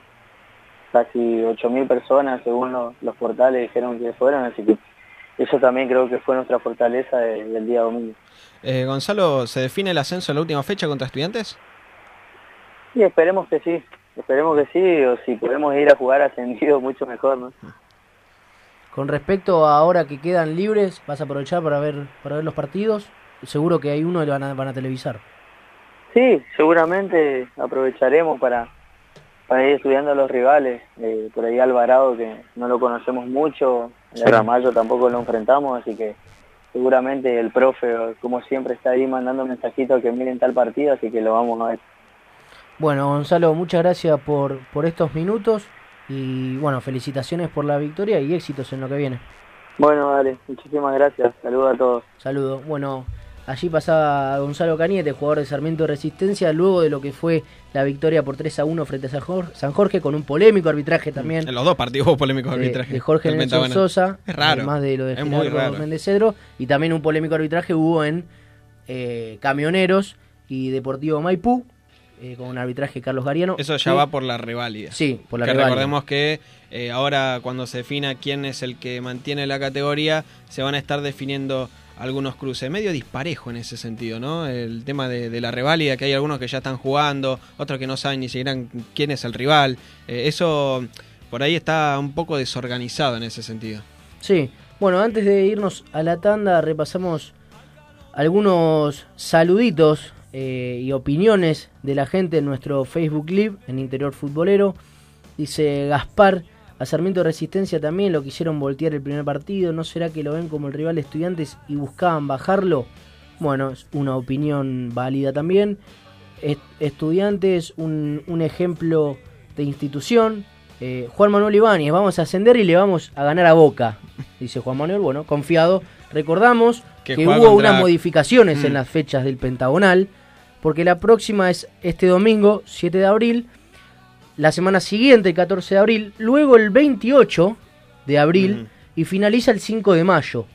[SPEAKER 9] casi 8.000 personas según lo- los portales dijeron que fueron, así que eso también creo que fue nuestra fortaleza de- del día domingo.
[SPEAKER 2] Eh, Gonzalo, ¿se define el ascenso en la última fecha contra estudiantes?
[SPEAKER 9] Y esperemos que sí, esperemos que sí, o si podemos ir a jugar ascendido mucho mejor, ¿no?
[SPEAKER 1] Con respecto a ahora que quedan libres, ¿vas a aprovechar para ver, para ver los partidos? Seguro que hay uno que van a, van a televisar.
[SPEAKER 9] Sí, seguramente aprovecharemos para, para ir estudiando a los rivales. Eh, por ahí Alvarado, que no lo conocemos mucho,
[SPEAKER 1] Sí.
[SPEAKER 9] el Ramallo tampoco lo enfrentamos, así que seguramente el profe, como siempre, está ahí mandando mensajitos que miren tal partido, así que lo vamos a ver.
[SPEAKER 1] Bueno, Gonzalo, muchas gracias por, por estos minutos y bueno, felicitaciones por la victoria y éxitos en lo que viene.
[SPEAKER 9] Bueno, dale, muchísimas gracias. Saludos a todos.
[SPEAKER 1] Saludos. Bueno, allí pasaba Gonzalo Cañete, jugador de Sarmiento de Resistencia, luego de lo que fue la victoria por 3 a 1 frente a San Jorge, con un polémico arbitraje también.
[SPEAKER 2] En los dos partidos hubo polémicos
[SPEAKER 1] de,
[SPEAKER 2] arbitrajes.
[SPEAKER 1] de Jorge Nelson. Sosa,
[SPEAKER 2] Es raro.
[SPEAKER 1] además de lo de Gerardo. Méndez Cedro, y también un polémico arbitraje hubo en eh, Camioneros y Deportivo Maipú, eh, con un arbitraje Carlos Gariano.
[SPEAKER 2] Eso ya
[SPEAKER 1] que-
[SPEAKER 2] va por la reválida.
[SPEAKER 1] Sí, por la
[SPEAKER 2] que
[SPEAKER 1] reválida.
[SPEAKER 2] recordemos que eh, ahora cuando se defina quién es el que mantiene la categoría, se van a estar definiendo algunos cruces. Medio disparejo en ese sentido, ¿no? El tema de, de la reválida, que hay algunos que ya están jugando, otros que no saben ni siquiera quién es el rival. Eh, eso por ahí está un poco desorganizado en ese sentido.
[SPEAKER 1] Sí, bueno, antes de irnos a la tanda repasamos algunos saluditos eh, y opiniones de la gente en nuestro Facebook Live en Interior Futbolero. Dice Gaspar, a Sarmiento de Resistencia también lo quisieron voltear el primer partido. ¿No será que lo ven como el rival de estudiantes y buscaban bajarlo? Bueno, es una opinión válida también. Est- Estudiantes, un, un ejemplo de institución. Eh, Juan Manuel Ibáñez, vamos a ascender y le vamos a ganar a Boca. Dice Juan Manuel, bueno, confiado. Recordamos
[SPEAKER 2] Que
[SPEAKER 1] hubo
[SPEAKER 2] contra-
[SPEAKER 1] unas modificaciones
[SPEAKER 2] Mm.
[SPEAKER 1] en las fechas del Pentagonal, porque la próxima es este domingo, 7 de abril, la semana siguiente, el 14 de abril, luego el 28 de abril y finaliza el 5 de mayo.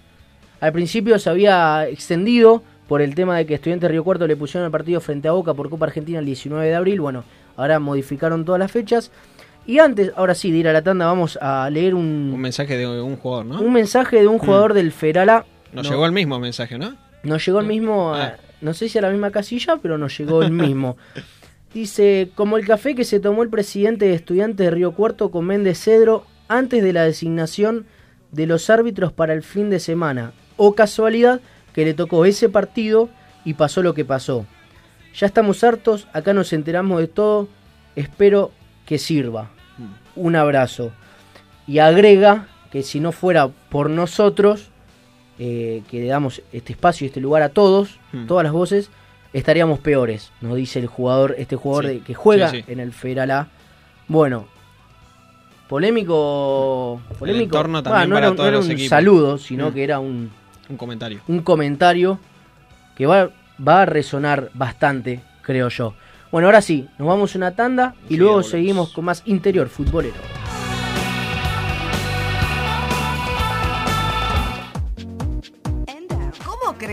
[SPEAKER 1] Al principio se había extendido por el tema de que Estudiantes Río Cuarto le pusieron el partido frente a Boca por Copa Argentina el 19 de abril. Bueno, ahora modificaron todas las fechas. Y antes, ahora sí, de ir a la tanda, vamos a leer un,
[SPEAKER 2] Un mensaje de un jugador, ¿no?
[SPEAKER 1] un mensaje de un jugador del Ferala.
[SPEAKER 2] Nos
[SPEAKER 1] No-
[SPEAKER 2] llegó el mismo mensaje, ¿no?
[SPEAKER 1] nos llegó el mismo,
[SPEAKER 2] Ah.
[SPEAKER 1] a- no sé si a la misma casilla, pero nos llegó el mismo. Dice, como el café que se tomó el presidente de estudiantes de Río Cuarto con Méndez Cedro antes de la designación de los árbitros para el fin de semana. O casualidad que le tocó ese partido y pasó lo que pasó. Ya estamos hartos, acá nos enteramos de todo, espero que sirva. Un abrazo. Y agrega que si no fuera por nosotros, eh, que le damos este espacio y este lugar a todos,
[SPEAKER 2] Hmm.
[SPEAKER 1] todas las voces, estaríamos peores, nos dice el jugador, este jugador
[SPEAKER 2] Sí,
[SPEAKER 1] de- que juega
[SPEAKER 2] sí, sí.
[SPEAKER 1] en el Federal A. Bueno, polémico, polémico.
[SPEAKER 2] entorno
[SPEAKER 1] Ah,
[SPEAKER 2] también
[SPEAKER 1] no
[SPEAKER 2] para
[SPEAKER 1] era, no era un
[SPEAKER 2] equipos.
[SPEAKER 1] saludo, sino
[SPEAKER 2] Mm.
[SPEAKER 1] que era un,
[SPEAKER 2] Un comentario.
[SPEAKER 1] un comentario que va, va a resonar bastante, creo yo. Bueno, ahora sí, nos vamos a una tanda y luego seguimos con más interior futbolero.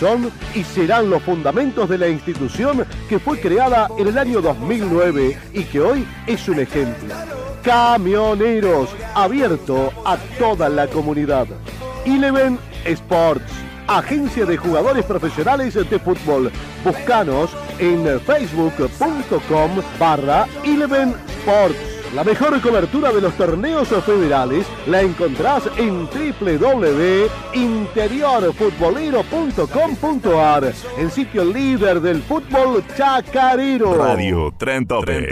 [SPEAKER 12] son y serán los fundamentos de la institución que fue creada en el año 2009 y que hoy es un ejemplo. Camioneros, abierto a toda la comunidad. Eleven Sports, agencia de jugadores profesionales de fútbol. Búscanos en facebook.com barra Eleven Sports. La mejor cobertura de los torneos federales la encontrás en www.interiorfutbolero.com.ar, el sitio líder del fútbol chacarero.
[SPEAKER 13] Radio Tren Tope.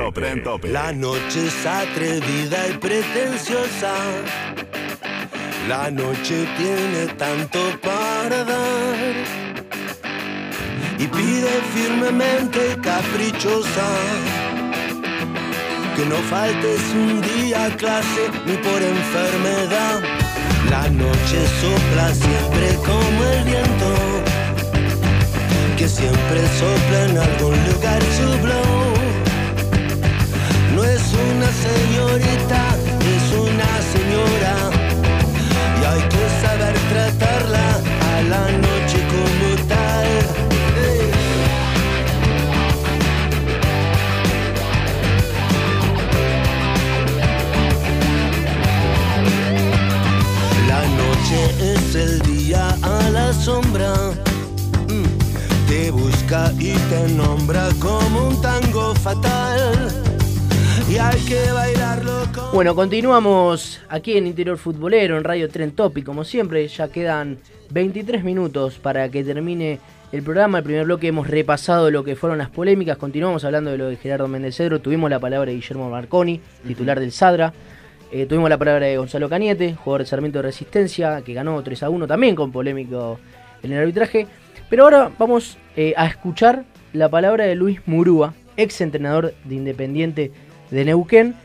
[SPEAKER 14] La noche es atrevida y pretenciosa. La noche tiene tanto para dar. Y pide firmemente y caprichosa. Que no faltes un día a clase ni por enfermedad. La noche sopla siempre como el viento. Que siempre sopla en algún lugar su blow. No es una señorita, es una señora. Y hay que saber tratarla a la noche
[SPEAKER 1] Bueno, continuamos aquí en Interior Futbolero, en Radio Tren Topic, como siempre, ya quedan 23 minutos para que termine el programa. El primer bloque hemos repasado lo que fueron las polémicas, continuamos hablando de lo de Gerardo Méndez Cedro, tuvimos la palabra de Guillermo Marconi, titular del Sadra, Eh, tuvimos la palabra de Gonzalo Cañete, jugador de Sarmiento de Resistencia, que ganó 3 a 1 también con polémico en el arbitraje. Pero ahora vamos eh, a escuchar la palabra de Luis Murúa, ex entrenador de Independiente de Neuquén,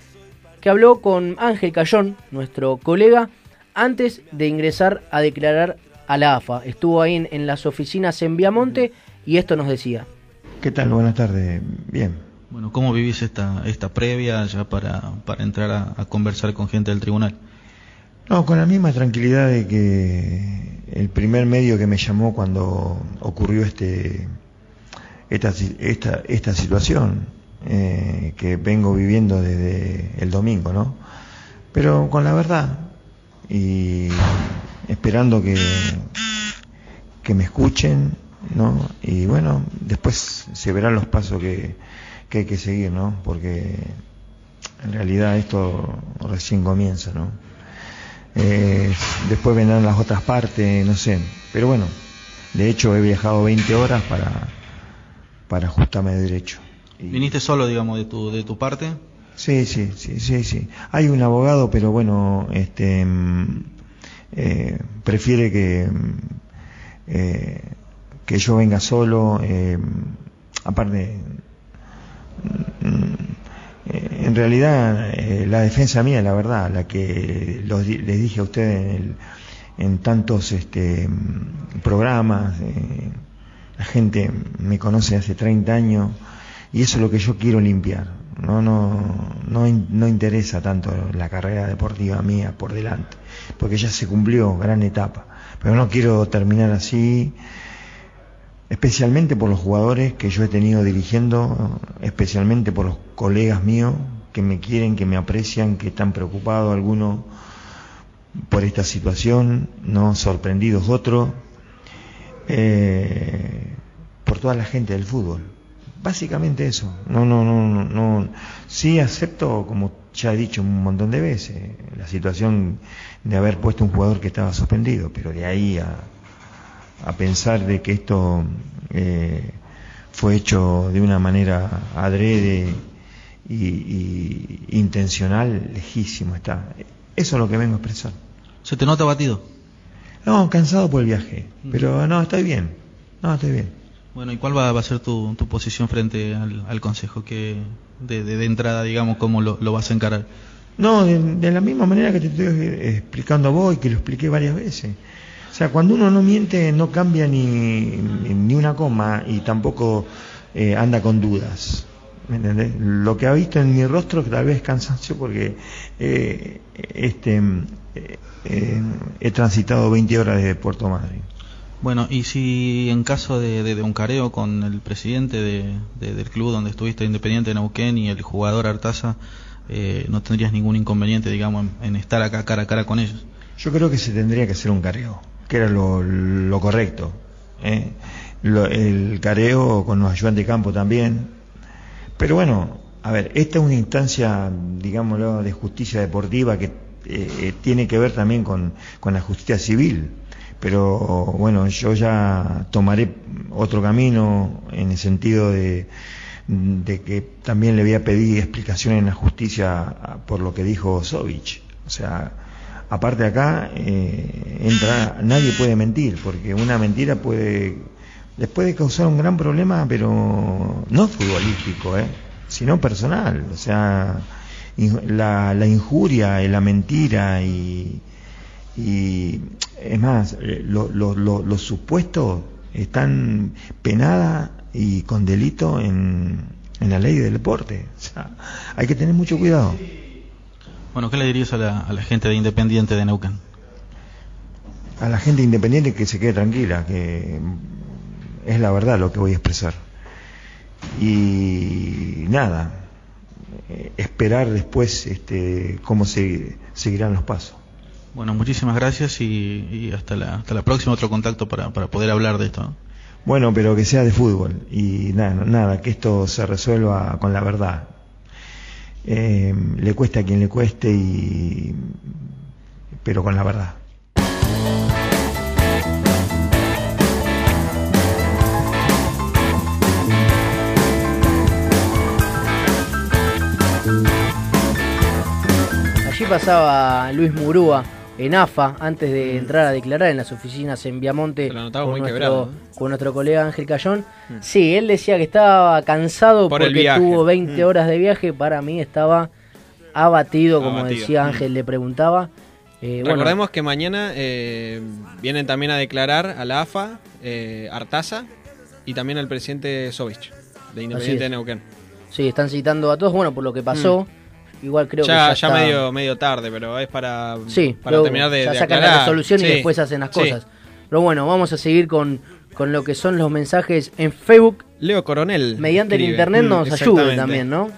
[SPEAKER 1] que habló con Ángel Cayón, nuestro colega, antes de ingresar a declarar a la AFA. Estuvo ahí en, en las oficinas en Viamonte y esto nos decía.
[SPEAKER 13] ¿Qué tal? Buenas tardes. Bien.
[SPEAKER 15] Bueno, ¿cómo vivís esta, esta previa ya para, para entrar a, a conversar con gente del tribunal?
[SPEAKER 13] No, con la misma tranquilidad de que el primer medio que me llamó cuando ocurrió este esta, esta, esta situación eh, que vengo viviendo desde el domingo, ¿no? Pero con la verdad y esperando que, que me escuchen, ¿no? Y bueno, después se verán los pasos que, que hay que seguir, ¿no? Porque en realidad esto recién comienza, ¿no? Eh, después vendrán las otras partes, no sé. Pero bueno, de hecho he viajado 20 horas para, para ajustarme de derecho.
[SPEAKER 15] ¿Viniste solo, digamos, de tu, de tu parte?
[SPEAKER 13] Sí, sí, sí, sí, sí. Hay un abogado, pero bueno, este mm, eh, prefiere que mm, eh, que yo venga solo. eh, aparte, mm, en realidad la defensa mía, la verdad, la que los les dije a ustedes en, el- en tantos este, programas, eh, la gente me conoce hace 30 años y eso es lo que yo quiero limpiar. No, no, no, no interesa tanto la carrera deportiva mía por delante, porque ya se cumplió gran etapa. Pero no quiero terminar así, especialmente por los jugadores que yo he tenido dirigiendo, especialmente por los colegas míos que me quieren, que me aprecian, que están preocupados algunos por esta situación, no sorprendidos otros, eh, por toda la gente del fútbol. Básicamente eso. No, no, no, no, no. Sí acepto, como ya he dicho un montón de veces, la situación de haber puesto un jugador que estaba suspendido, pero de ahí a, a pensar de que esto eh, fue hecho de una manera adrede y, y intencional, lejísimo está. Eso es lo que vengo a expresar.
[SPEAKER 15] ¿Se te nota batido?
[SPEAKER 13] No, cansado por el viaje, pero no, estoy bien. No, estoy bien.
[SPEAKER 15] Bueno, ¿y cuál va, va a ser tu, tu posición frente al, al Consejo? que de, de- entrada, digamos, cómo lo, vas a encarar?
[SPEAKER 13] No, de, la misma manera que te estoy eh, explicando a vos y que lo expliqué varias veces. O sea, cuando uno no miente, no cambia ni, ni- una coma y tampoco eh, anda con dudas. ¿Me entendés? Lo que ha visto en mi rostro tal vez es cansancio porque eh, este, eh, he transitado 20 horas desde Puerto Madryn.
[SPEAKER 15] Bueno, y si en caso de, de- un careo con el presidente de- de- del club donde estuviste, Independiente de Neuquén, y el jugador Artaza, eh, no tendrías ningún inconveniente, digamos, en, estar acá cara a cara con ellos.
[SPEAKER 13] Yo creo que se tendría que hacer un careo, que era lo, correcto. ¿eh? Lo- el careo con los ayudantes de campo también. Pero bueno, a ver, esta es una instancia, digámoslo, de justicia deportiva que eh, eh, tiene que ver también con la justicia civil. Pero bueno, yo ya tomaré otro camino en el sentido de, de que también le voy a pedir explicaciones en la justicia por lo que dijo Sovich. O sea, aparte acá eh, entra, nadie puede mentir, porque una mentira puede, les puede causar un gran problema, pero no futbolístico, ¿eh? sino personal. O sea, la, la injuria, y la mentira y, y es más, eh, lo- lo- lo- los supuestos están penadas y con delito en, en la ley del deporte. O sea, hay que tener mucho cuidado.
[SPEAKER 15] Bueno, ¿qué le dirías a la, a la gente de Independiente de Neuquén?
[SPEAKER 13] a la gente independiente que se quede tranquila, que es la verdad lo que voy a expresar. Y nada, eh, esperar después este, cómo se, seguirán los pasos.
[SPEAKER 15] Bueno, muchísimas gracias y, y hasta, la, hasta la próxima, otro contacto para, para poder hablar de esto. ¿no?
[SPEAKER 13] Bueno, pero que sea de fútbol y nada, nada que esto se resuelva con la verdad. Eh, le cueste a quien le cueste, y, pero con la verdad.
[SPEAKER 1] Allí pasaba Luis Murúa en AFA antes de entrar a declarar en las oficinas en Viamonte
[SPEAKER 2] Mm. Notaba
[SPEAKER 1] con, nuestro,
[SPEAKER 2] quebrado,
[SPEAKER 1] con nuestro colega Ángel Cayón. Sí, él decía que estaba cansado
[SPEAKER 2] Por
[SPEAKER 1] porque tuvo 20
[SPEAKER 2] Mm.
[SPEAKER 1] horas de viaje. Para mí estaba abatido, como
[SPEAKER 2] Abatido.
[SPEAKER 1] decía
[SPEAKER 2] Mm.
[SPEAKER 1] Ángel, le preguntaba. Eh, bueno,
[SPEAKER 2] Recordemos que mañana eh, vienen también a declarar a la AFA, eh, Artaza y también al presidente Sovich, de Independiente de Neuquén.
[SPEAKER 1] sí, están citando a todos, bueno, por lo que pasó. Igual creo
[SPEAKER 2] Mm. ya,
[SPEAKER 1] que
[SPEAKER 2] ya,
[SPEAKER 1] ya, está-
[SPEAKER 2] medio, medio tarde, pero es para,
[SPEAKER 1] Sí,
[SPEAKER 2] para terminar de,
[SPEAKER 1] ya
[SPEAKER 2] de
[SPEAKER 1] sacan
[SPEAKER 2] aclarar.
[SPEAKER 1] la resolución y después hacen las cosas. Pero bueno, vamos a seguir con, con lo que son los mensajes en Facebook.
[SPEAKER 2] Leo Coronel.
[SPEAKER 1] Mediante el internet
[SPEAKER 2] Mm,
[SPEAKER 1] nos ayude
[SPEAKER 2] exactamente.
[SPEAKER 1] también, ¿no?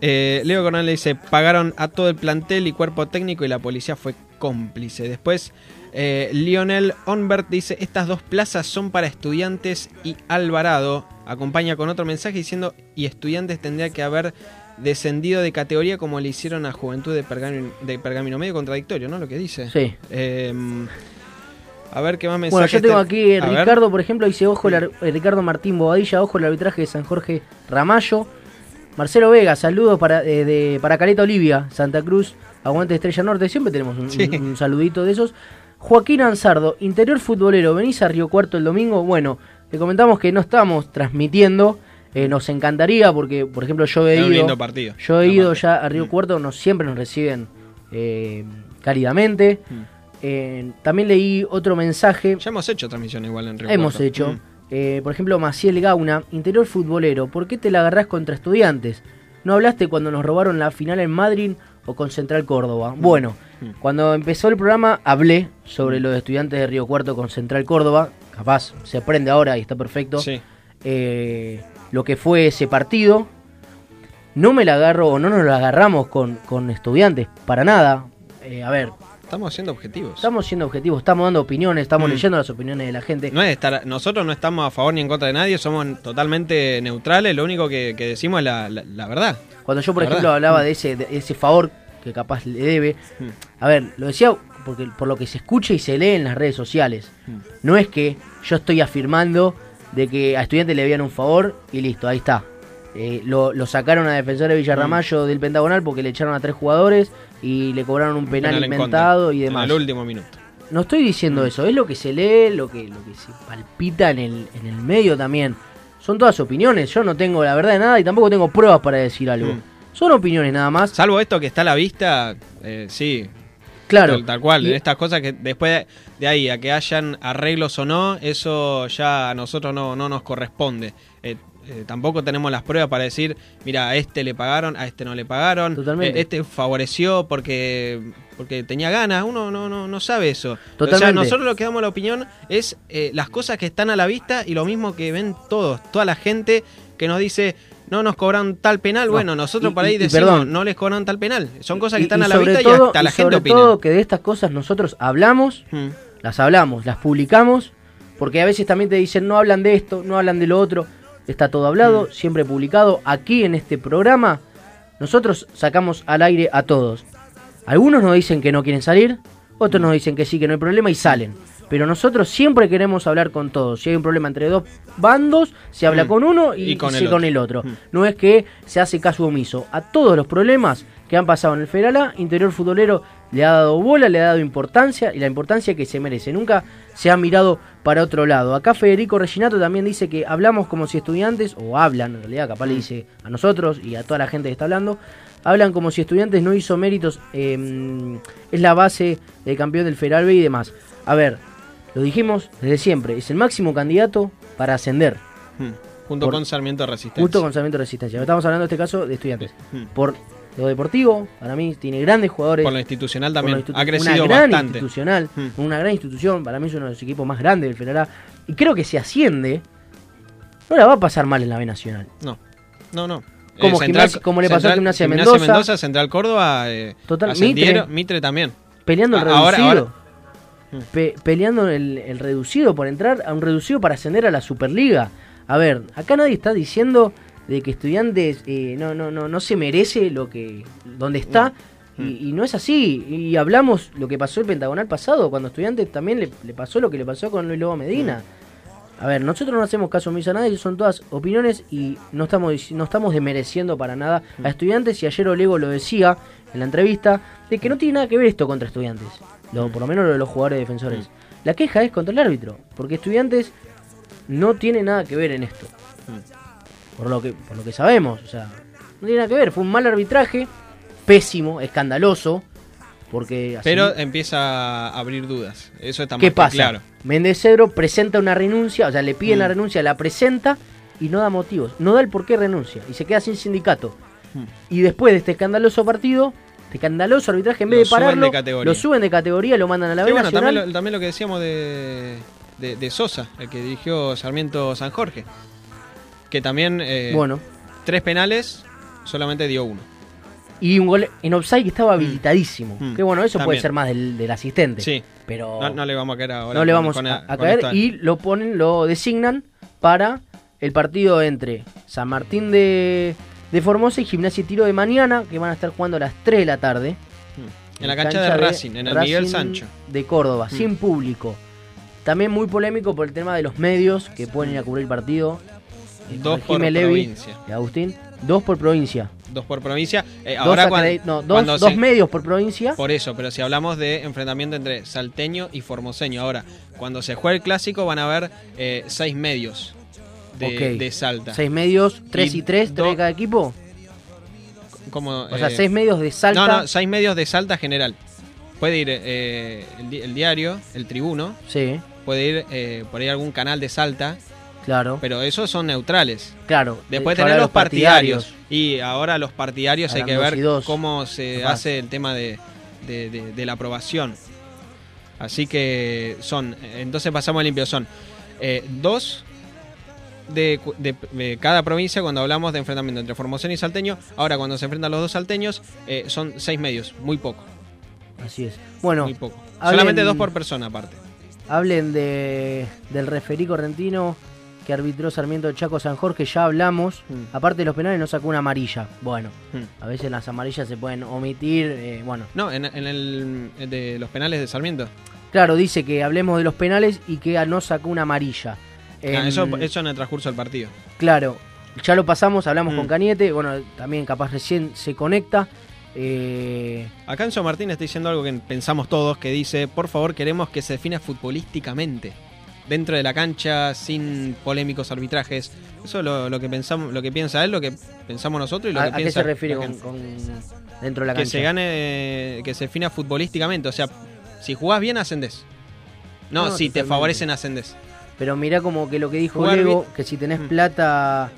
[SPEAKER 2] Eh, Leo Coronel le dice, pagaron a todo el plantel y cuerpo técnico y la policía fue cómplice. Después, eh, Lionel Onbert dice, estas dos plazas son para estudiantes y Alvarado. Acompaña con otro mensaje diciendo, y estudiantes tendría que haber descendido de categoría como le hicieron a Juventud de Pergamino, de Pergamino. Medio contradictorio, ¿no? Lo que dice.
[SPEAKER 1] Sí.
[SPEAKER 2] Eh, a ver qué más
[SPEAKER 1] Bueno,
[SPEAKER 2] mensajes.
[SPEAKER 1] yo tengo
[SPEAKER 2] te-
[SPEAKER 1] aquí eh,
[SPEAKER 2] ver.
[SPEAKER 1] Ricardo, por ejemplo, dice ojo el eh, Ricardo Martín Bobadilla, ojo el arbitraje de San Jorge Ramallo. Marcelo Vega, saludos para, eh, de, para Caleta Olivia, Santa Cruz, Aguante Estrella Norte, siempre tenemos un,
[SPEAKER 2] Sí.
[SPEAKER 1] un- un saludito de esos. Joaquín Ansardo, interior futbolero, venís a Río Cuarto el domingo. Bueno, le comentamos que no estamos transmitiendo, eh, nos encantaría porque, por ejemplo, yo he ido,
[SPEAKER 2] lindo partido.
[SPEAKER 1] yo he ido ya a Río Cuarto, nos siempre nos reciben eh, cálidamente. Eh, también leí otro mensaje.
[SPEAKER 2] Ya hemos hecho transmisión igual en Río
[SPEAKER 1] Hemos
[SPEAKER 2] Cuarto.
[SPEAKER 1] hecho.
[SPEAKER 2] Mm.
[SPEAKER 1] Eh, por ejemplo, Maciel Gauna, interior futbolero. ¿Por qué te la agarrás contra estudiantes? ¿No hablaste cuando nos robaron la final en Madrid o con Central Córdoba? Bueno, cuando empezó el programa hablé sobre los estudiantes de Río Cuarto con Central Córdoba. Capaz se aprende ahora y está perfecto.
[SPEAKER 2] Sí.
[SPEAKER 1] Eh, lo que fue ese partido. No me la agarro o no nos la agarramos con, con estudiantes, para nada. Eh, a ver,
[SPEAKER 2] Estamos siendo objetivos.
[SPEAKER 1] estamos siendo objetivos, estamos dando opiniones, estamos
[SPEAKER 2] Mm.
[SPEAKER 1] leyendo las opiniones de la gente.
[SPEAKER 2] No es estar, nosotros no estamos a favor ni en contra de nadie, somos totalmente neutrales, lo único que, que decimos es la, la- la verdad.
[SPEAKER 1] Cuando yo, por
[SPEAKER 2] La
[SPEAKER 1] ejemplo,
[SPEAKER 2] verdad.
[SPEAKER 1] hablaba
[SPEAKER 2] Mm.
[SPEAKER 1] de ese, de ese favor que capaz le debe, a ver, lo decía porque por lo que se escucha y se lee en las redes sociales.
[SPEAKER 2] Mm.
[SPEAKER 1] No es que yo estoy afirmando de que a estudiantes le habían un favor y listo, ahí está. Eh, lo, lo sacaron a defensor de
[SPEAKER 2] Mm.
[SPEAKER 1] Villarramayo del Pentagonal porque le echaron a tres jugadores y le cobraron un penal,
[SPEAKER 2] Penal en
[SPEAKER 1] inventado y demás.
[SPEAKER 2] En el último minuto.
[SPEAKER 1] No estoy diciendo eso, es lo que se lee, lo que, lo que se palpita en el, en el medio también. Son todas opiniones, yo no tengo la verdad de nada y tampoco tengo pruebas para decir algo.
[SPEAKER 2] Mm.
[SPEAKER 1] Son opiniones nada más.
[SPEAKER 2] Salvo esto que está a la vista, eh, sí.
[SPEAKER 1] Claro.
[SPEAKER 2] Tal, tal cual.
[SPEAKER 1] Y-
[SPEAKER 2] Estas cosas que después de ahí, a que hayan arreglos o no, eso ya a nosotros no, no nos corresponde. Eh, eh, tampoco tenemos las pruebas para decir, mira, a este le pagaron, a este no le pagaron,
[SPEAKER 1] Totalmente.
[SPEAKER 2] eh, este favoreció porque porque tenía ganas, uno no, no, no sabe eso. O sea,
[SPEAKER 1] Totalmente.
[SPEAKER 2] nosotros lo que damos la opinión es eh, las cosas que están a la vista y lo mismo que ven todos, toda la gente que nos dice, no nos cobran tal penal,
[SPEAKER 1] No.
[SPEAKER 2] bueno, nosotros
[SPEAKER 1] Y-
[SPEAKER 2] por ahí
[SPEAKER 1] y- y
[SPEAKER 2] decimos,
[SPEAKER 1] perdón.
[SPEAKER 2] no les cobran tal penal. Son cosas que
[SPEAKER 1] Y-
[SPEAKER 2] están
[SPEAKER 1] y
[SPEAKER 2] a la vista y
[SPEAKER 1] todo-
[SPEAKER 2] hasta la
[SPEAKER 1] y
[SPEAKER 2] gente
[SPEAKER 1] sobre
[SPEAKER 2] opina.
[SPEAKER 1] todo que de estas cosas nosotros hablamos,
[SPEAKER 2] Mm.
[SPEAKER 1] las hablamos, las publicamos, porque a veces también te dicen no hablan de esto, no hablan de lo otro. Está todo hablado,
[SPEAKER 2] Mm.
[SPEAKER 1] siempre publicado. Aquí en este programa, nosotros sacamos al aire a todos. Algunos nos dicen que no quieren salir, otros nos dicen que sí, que no hay problema y salen. Pero nosotros siempre queremos hablar con todos. Si hay un problema entre dos bandos, se habla
[SPEAKER 2] Mm.
[SPEAKER 1] con uno y,
[SPEAKER 2] Y con el
[SPEAKER 1] con
[SPEAKER 2] otro.
[SPEAKER 1] el otro.
[SPEAKER 2] Mm.
[SPEAKER 1] No es que se hace caso omiso. A todos los problemas que han pasado en el Federal A, Interior Futbolero le ha dado bola, le ha dado importancia y la importancia que se merece. Nunca se ha mirado para otro lado. Acá Federico Reginato también dice que hablamos como si estudiantes, o hablan, en realidad capaz le dice a nosotros y a toda la gente que está hablando, hablan como si estudiantes no hizo méritos, eh, es la base del campeón del Federal B y demás. A ver, lo dijimos desde siempre, es el máximo candidato para ascender.
[SPEAKER 2] Mm. Junto
[SPEAKER 1] Por-
[SPEAKER 2] con Sarmiento de Resistencia.
[SPEAKER 1] Junto con Sarmiento de Resistencia. Estamos hablando en este caso de estudiantes.
[SPEAKER 2] Mm.
[SPEAKER 1] Por lo deportivo, para mí tiene grandes jugadores.
[SPEAKER 2] Por lo institucional también.
[SPEAKER 1] lo institu-
[SPEAKER 2] ha crecido
[SPEAKER 1] una gran
[SPEAKER 2] bastante.
[SPEAKER 1] institucional,
[SPEAKER 2] Mm.
[SPEAKER 1] una gran institución. Para mí es uno de los equipos más grandes del Federal. Y creo que si asciende, no la va a pasar mal en la B Nacional.
[SPEAKER 2] No, no, no.
[SPEAKER 1] Como
[SPEAKER 2] Eh, Central-
[SPEAKER 1] Gimnasia- como le pasó a Gimnasia Mendoza.
[SPEAKER 2] Mendoza, Central Córdoba, eh,
[SPEAKER 1] Total, Mitre.
[SPEAKER 2] Mitre también.
[SPEAKER 1] peleando el
[SPEAKER 2] ahora-
[SPEAKER 1] reducido.
[SPEAKER 2] ahora-
[SPEAKER 1] Pe- peleando el, el reducido por entrar a un reducido para ascender a la Superliga. A ver, acá nadie está diciendo de que estudiantes eh, no, no, no, no se merece lo que donde está. Y, y no es así. Y hablamos lo que pasó el pentagonal pasado, cuando estudiantes también le, le pasó lo que le pasó con Luis Lobo Medina. A ver, nosotros no hacemos caso omiso a nadie, son todas opiniones y no estamos, no estamos desmereciendo para nada a estudiantes. Y ayer Olego lo decía en la entrevista, de que no tiene nada que ver esto contra estudiantes, lo, por lo menos lo de los jugadores defensores. La queja es contra el árbitro, porque estudiantes no tiene nada que ver en esto. Por lo que, por lo que sabemos, o sea, no tiene nada que ver, fue un mal arbitraje, pésimo, escandaloso, porque así-
[SPEAKER 2] Pero empieza a abrir dudas. Eso está
[SPEAKER 1] ¿Qué pasa?
[SPEAKER 2] claro.
[SPEAKER 1] Méndez Cedro presenta una renuncia, o sea, le piden
[SPEAKER 2] Mm.
[SPEAKER 1] la renuncia, la presenta y no da motivos, no da el por qué renuncia y se queda sin sindicato.
[SPEAKER 2] Mm.
[SPEAKER 1] Y después de este escandaloso partido, escandaloso arbitraje, en vez
[SPEAKER 2] Lo
[SPEAKER 1] de
[SPEAKER 2] suben de
[SPEAKER 1] pararlo,
[SPEAKER 2] categoría.
[SPEAKER 1] lo suben de categoría, lo mandan a la
[SPEAKER 2] Sí,
[SPEAKER 1] B
[SPEAKER 2] bueno,
[SPEAKER 1] Nacional.
[SPEAKER 2] también lo, también lo que decíamos de, de, de Sosa, el que dirigió Sarmiento San Jorge. Que también. eh,
[SPEAKER 1] Bueno.
[SPEAKER 2] Tres penales, solamente dio uno.
[SPEAKER 1] Y un gol en offside que estaba habilitadísimo.
[SPEAKER 2] Mm.
[SPEAKER 1] Que bueno, eso puede ser más del, del asistente.
[SPEAKER 2] Sí.
[SPEAKER 1] Pero
[SPEAKER 2] No, no le vamos a caer ahora.
[SPEAKER 1] no le vamos
[SPEAKER 2] con-
[SPEAKER 1] a, a
[SPEAKER 2] con
[SPEAKER 1] caer y lo ponen, lo designan para el partido entre San Martín de, de Formosa y Gimnasia y Tiro de mañana, que van a estar jugando a las 3 de la tarde.
[SPEAKER 2] En la cancha de Racing, en el Miguel Sancho.
[SPEAKER 1] De Córdoba,
[SPEAKER 2] Mm.
[SPEAKER 1] sin público. También muy polémico por el tema de los medios que pueden ir a cubrir el partido. Eh,
[SPEAKER 2] Dos por
[SPEAKER 1] Levi
[SPEAKER 2] provincia.
[SPEAKER 1] y Agustín, dos por provincia.
[SPEAKER 2] Dos por provincia. Eh,
[SPEAKER 1] Dos
[SPEAKER 2] ahora
[SPEAKER 1] acredi-
[SPEAKER 2] cuan-
[SPEAKER 1] no, dos,
[SPEAKER 2] cuando
[SPEAKER 1] dos
[SPEAKER 2] se-
[SPEAKER 1] medios por provincia.
[SPEAKER 2] Por eso, pero si hablamos de enfrentamiento entre salteño y formoseño. Ahora, cuando se juegue el clásico van a haber eh, seis medios de, Salta.
[SPEAKER 1] Seis medios, tres y, tres, tres de cada equipo.
[SPEAKER 2] Como,
[SPEAKER 1] O sea,
[SPEAKER 2] eh,
[SPEAKER 1] seis medios de Salta.
[SPEAKER 2] No, no, seis medios de Salta general. Puede ir eh, el, di- el diario, el tribuno.
[SPEAKER 1] Sí.
[SPEAKER 2] Puede ir eh, por ahí algún canal de Salta.
[SPEAKER 1] Claro.
[SPEAKER 2] Pero esos son neutrales.
[SPEAKER 1] Claro.
[SPEAKER 2] Después
[SPEAKER 1] Yo
[SPEAKER 2] tener los
[SPEAKER 1] partidarios.
[SPEAKER 2] partidarios. Y ahora los partidarios hay que ver
[SPEAKER 1] y
[SPEAKER 2] cómo se hace el tema de, de- de- de la aprobación. Así que son, entonces pasamos al limpio, son eh, dos de, de- de cada provincia cuando hablamos de enfrentamiento entre Formoseño y Salteño. Ahora cuando se enfrentan los dos salteños eh, son seis medios, muy poco.
[SPEAKER 1] Así es. Bueno,
[SPEAKER 2] Muy poco.
[SPEAKER 1] hablen-
[SPEAKER 2] Solamente dos por persona aparte.
[SPEAKER 1] Hablen de, del referí correntino que arbitró Sarmiento Chaco San Jorge, ya hablamos.
[SPEAKER 2] Mm.
[SPEAKER 1] Aparte de los penales, no sacó una amarilla. Bueno, a veces las amarillas se pueden omitir. eh, bueno,
[SPEAKER 2] No, en, en el de los penales de Sarmiento.
[SPEAKER 1] claro, dice que hablemos de los penales y que no sacó una amarilla.
[SPEAKER 2] Ah, eso, eso en el transcurso del partido.
[SPEAKER 1] Claro, ya lo pasamos, hablamos
[SPEAKER 2] Mm.
[SPEAKER 1] con Cañete. Bueno, también capaz recién se conecta. Eh,
[SPEAKER 2] Acá Enzo Martín está diciendo algo que pensamos todos, que dice, por favor queremos que se defina futbolísticamente. Dentro de la cancha, sin polémicos arbitrajes. Eso es lo, lo que pensamos, lo que piensa él, lo que pensamos nosotros y lo
[SPEAKER 1] ¿A,
[SPEAKER 2] que
[SPEAKER 1] a qué
[SPEAKER 2] piensa
[SPEAKER 1] se refiere con, dentro de la
[SPEAKER 2] que
[SPEAKER 1] cancha?
[SPEAKER 2] se gane, que se defina futbolísticamente. O sea, si jugás bien, ascendés. No,
[SPEAKER 1] No,
[SPEAKER 2] si te favorecen, ascendés.
[SPEAKER 1] Pero mirá como que lo que dijo
[SPEAKER 2] Jugar
[SPEAKER 1] Lego.
[SPEAKER 2] Mm.
[SPEAKER 1] que si tenés plata,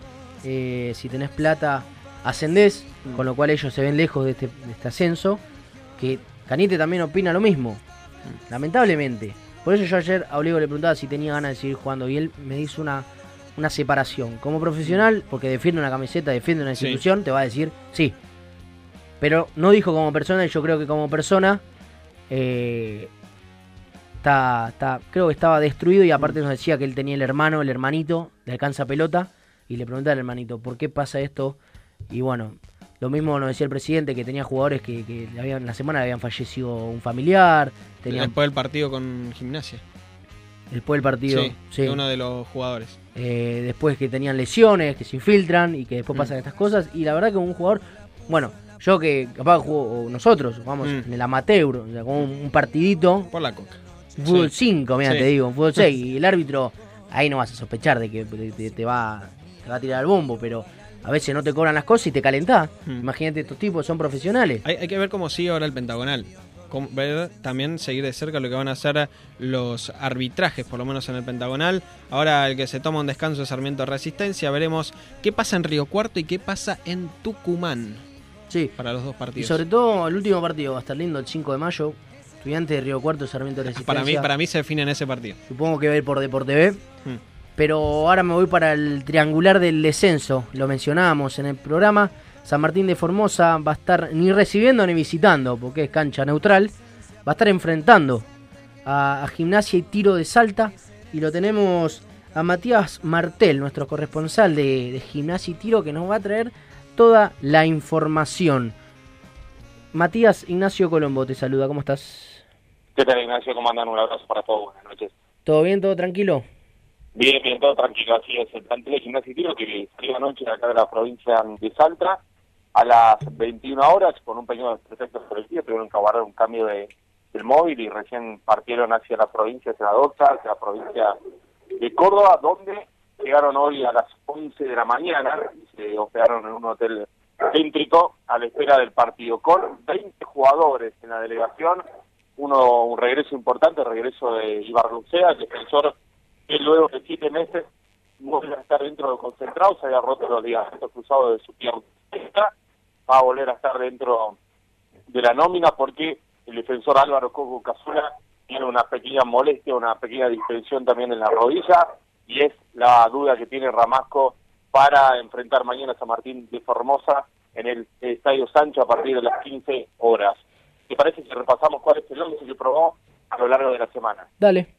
[SPEAKER 1] eh, si tenés plata, ascendés,
[SPEAKER 2] Mm.
[SPEAKER 1] con lo cual ellos se ven lejos de este, de este ascenso. Que Canite también opina lo mismo,
[SPEAKER 2] Mm.
[SPEAKER 1] lamentablemente. Por eso yo ayer a Olego le preguntaba si tenía ganas de seguir jugando y él me hizo una, una separación. Como profesional, porque defiende una camiseta, defiende una
[SPEAKER 2] Sí.
[SPEAKER 1] institución, te va a decir sí. Pero no dijo como persona y yo creo que como persona eh, está, está, creo que estaba destruido y aparte nos decía que él tenía el hermano, el hermanito, le alcanza pelota y le preguntaba al hermanito, ¿por qué pasa esto? Y bueno, lo mismo nos decía el presidente que tenía jugadores que, que habían, la semana le habían fallecido un familiar, tenían
[SPEAKER 2] Después del partido con Gimnasia.
[SPEAKER 1] después del partido,
[SPEAKER 2] Sí,
[SPEAKER 1] sí.
[SPEAKER 2] de uno de los jugadores.
[SPEAKER 1] Eh, después que tenían lesiones, que se infiltran y que después
[SPEAKER 2] Mm.
[SPEAKER 1] pasan estas cosas. Y la verdad que un jugador, bueno, yo que capaz juego, o nosotros, vamos
[SPEAKER 2] Mm.
[SPEAKER 1] en el amateur, o sea, como un, un partidito,
[SPEAKER 2] Por la coca.
[SPEAKER 1] Fútbol
[SPEAKER 2] Sí.
[SPEAKER 1] 5, mira, te digo, un fútbol 6, y el árbitro, ahí no vas a sospechar de que te, va, te va a tirar al bombo, pero a veces no te cobran las cosas y te calentás.
[SPEAKER 2] Mm.
[SPEAKER 1] Imagínate, estos tipos son profesionales.
[SPEAKER 2] Hay, hay que ver cómo sigue ahora el pentagonal. Ver también seguir de cerca lo que van a hacer los arbitrajes, por lo menos en el pentagonal. Ahora el que se toma un descanso es Sarmiento Resistencia. Veremos qué pasa en Río Cuarto y qué pasa en Tucumán.
[SPEAKER 1] Sí.
[SPEAKER 2] Para los dos
[SPEAKER 1] Y
[SPEAKER 2] partidos.
[SPEAKER 1] sobre todo el último partido va a estar lindo el 5 de mayo. Estudiante de Río Cuarto, Sarmiento de Resistencia.
[SPEAKER 2] para mí, para mí se define en ese partido.
[SPEAKER 1] Supongo que va a ir por Deporte B.
[SPEAKER 2] Hmm.
[SPEAKER 1] Pero ahora me voy para el triangular del descenso. Lo mencionábamos en el programa. San Martín de Formosa va a estar ni recibiendo ni visitando, porque es cancha neutral. va a estar enfrentando a, a Gimnasia y Tiro de Salta. Y lo tenemos a Matías Martel, nuestro corresponsal de, de Gimnasia y Tiro, que nos va a traer toda la información. Matías Ignacio Colombo te saluda, ¿cómo estás?
[SPEAKER 16] ¿Qué tal, Ignacio? ¿Cómo andan? Un abrazo para todos. Buenas noches.
[SPEAKER 1] ¿Todo bien, todo tranquilo?
[SPEAKER 16] Bien, bien, todo tranquilo. Así es, el plantel de gimnasia tiro que salió anoche de acá de la provincia de Salta a las 21 horas con un pequeño defecto por el día. Tuvieron que aguardar un cambio de, del móvil y recién partieron hacia la provincia de Doxa, hacia la provincia de Córdoba, donde llegaron hoy a las 11 de la mañana y se hospedaron en un hotel céntrico a la espera del partido con 20 jugadores en la delegación. Uno, un regreso importante, el regreso de Ibar Lucea, el defensor que luego de siete meses vuelve a estar dentro del concentrado, se había roto los ligamentos cruzados de su pierna va a volver a estar dentro de la nómina porque el defensor Álvaro Coco Casula tiene una pequeña molestia, una pequeña distensión también en la rodilla y es la duda que tiene Ramasco para enfrentar mañana a San Martín de Formosa en el Estadio Sancho a partir de las 15 horas. ¿Te parece que repasamos cuál es el once que probó a lo largo de la semana?
[SPEAKER 1] Dale.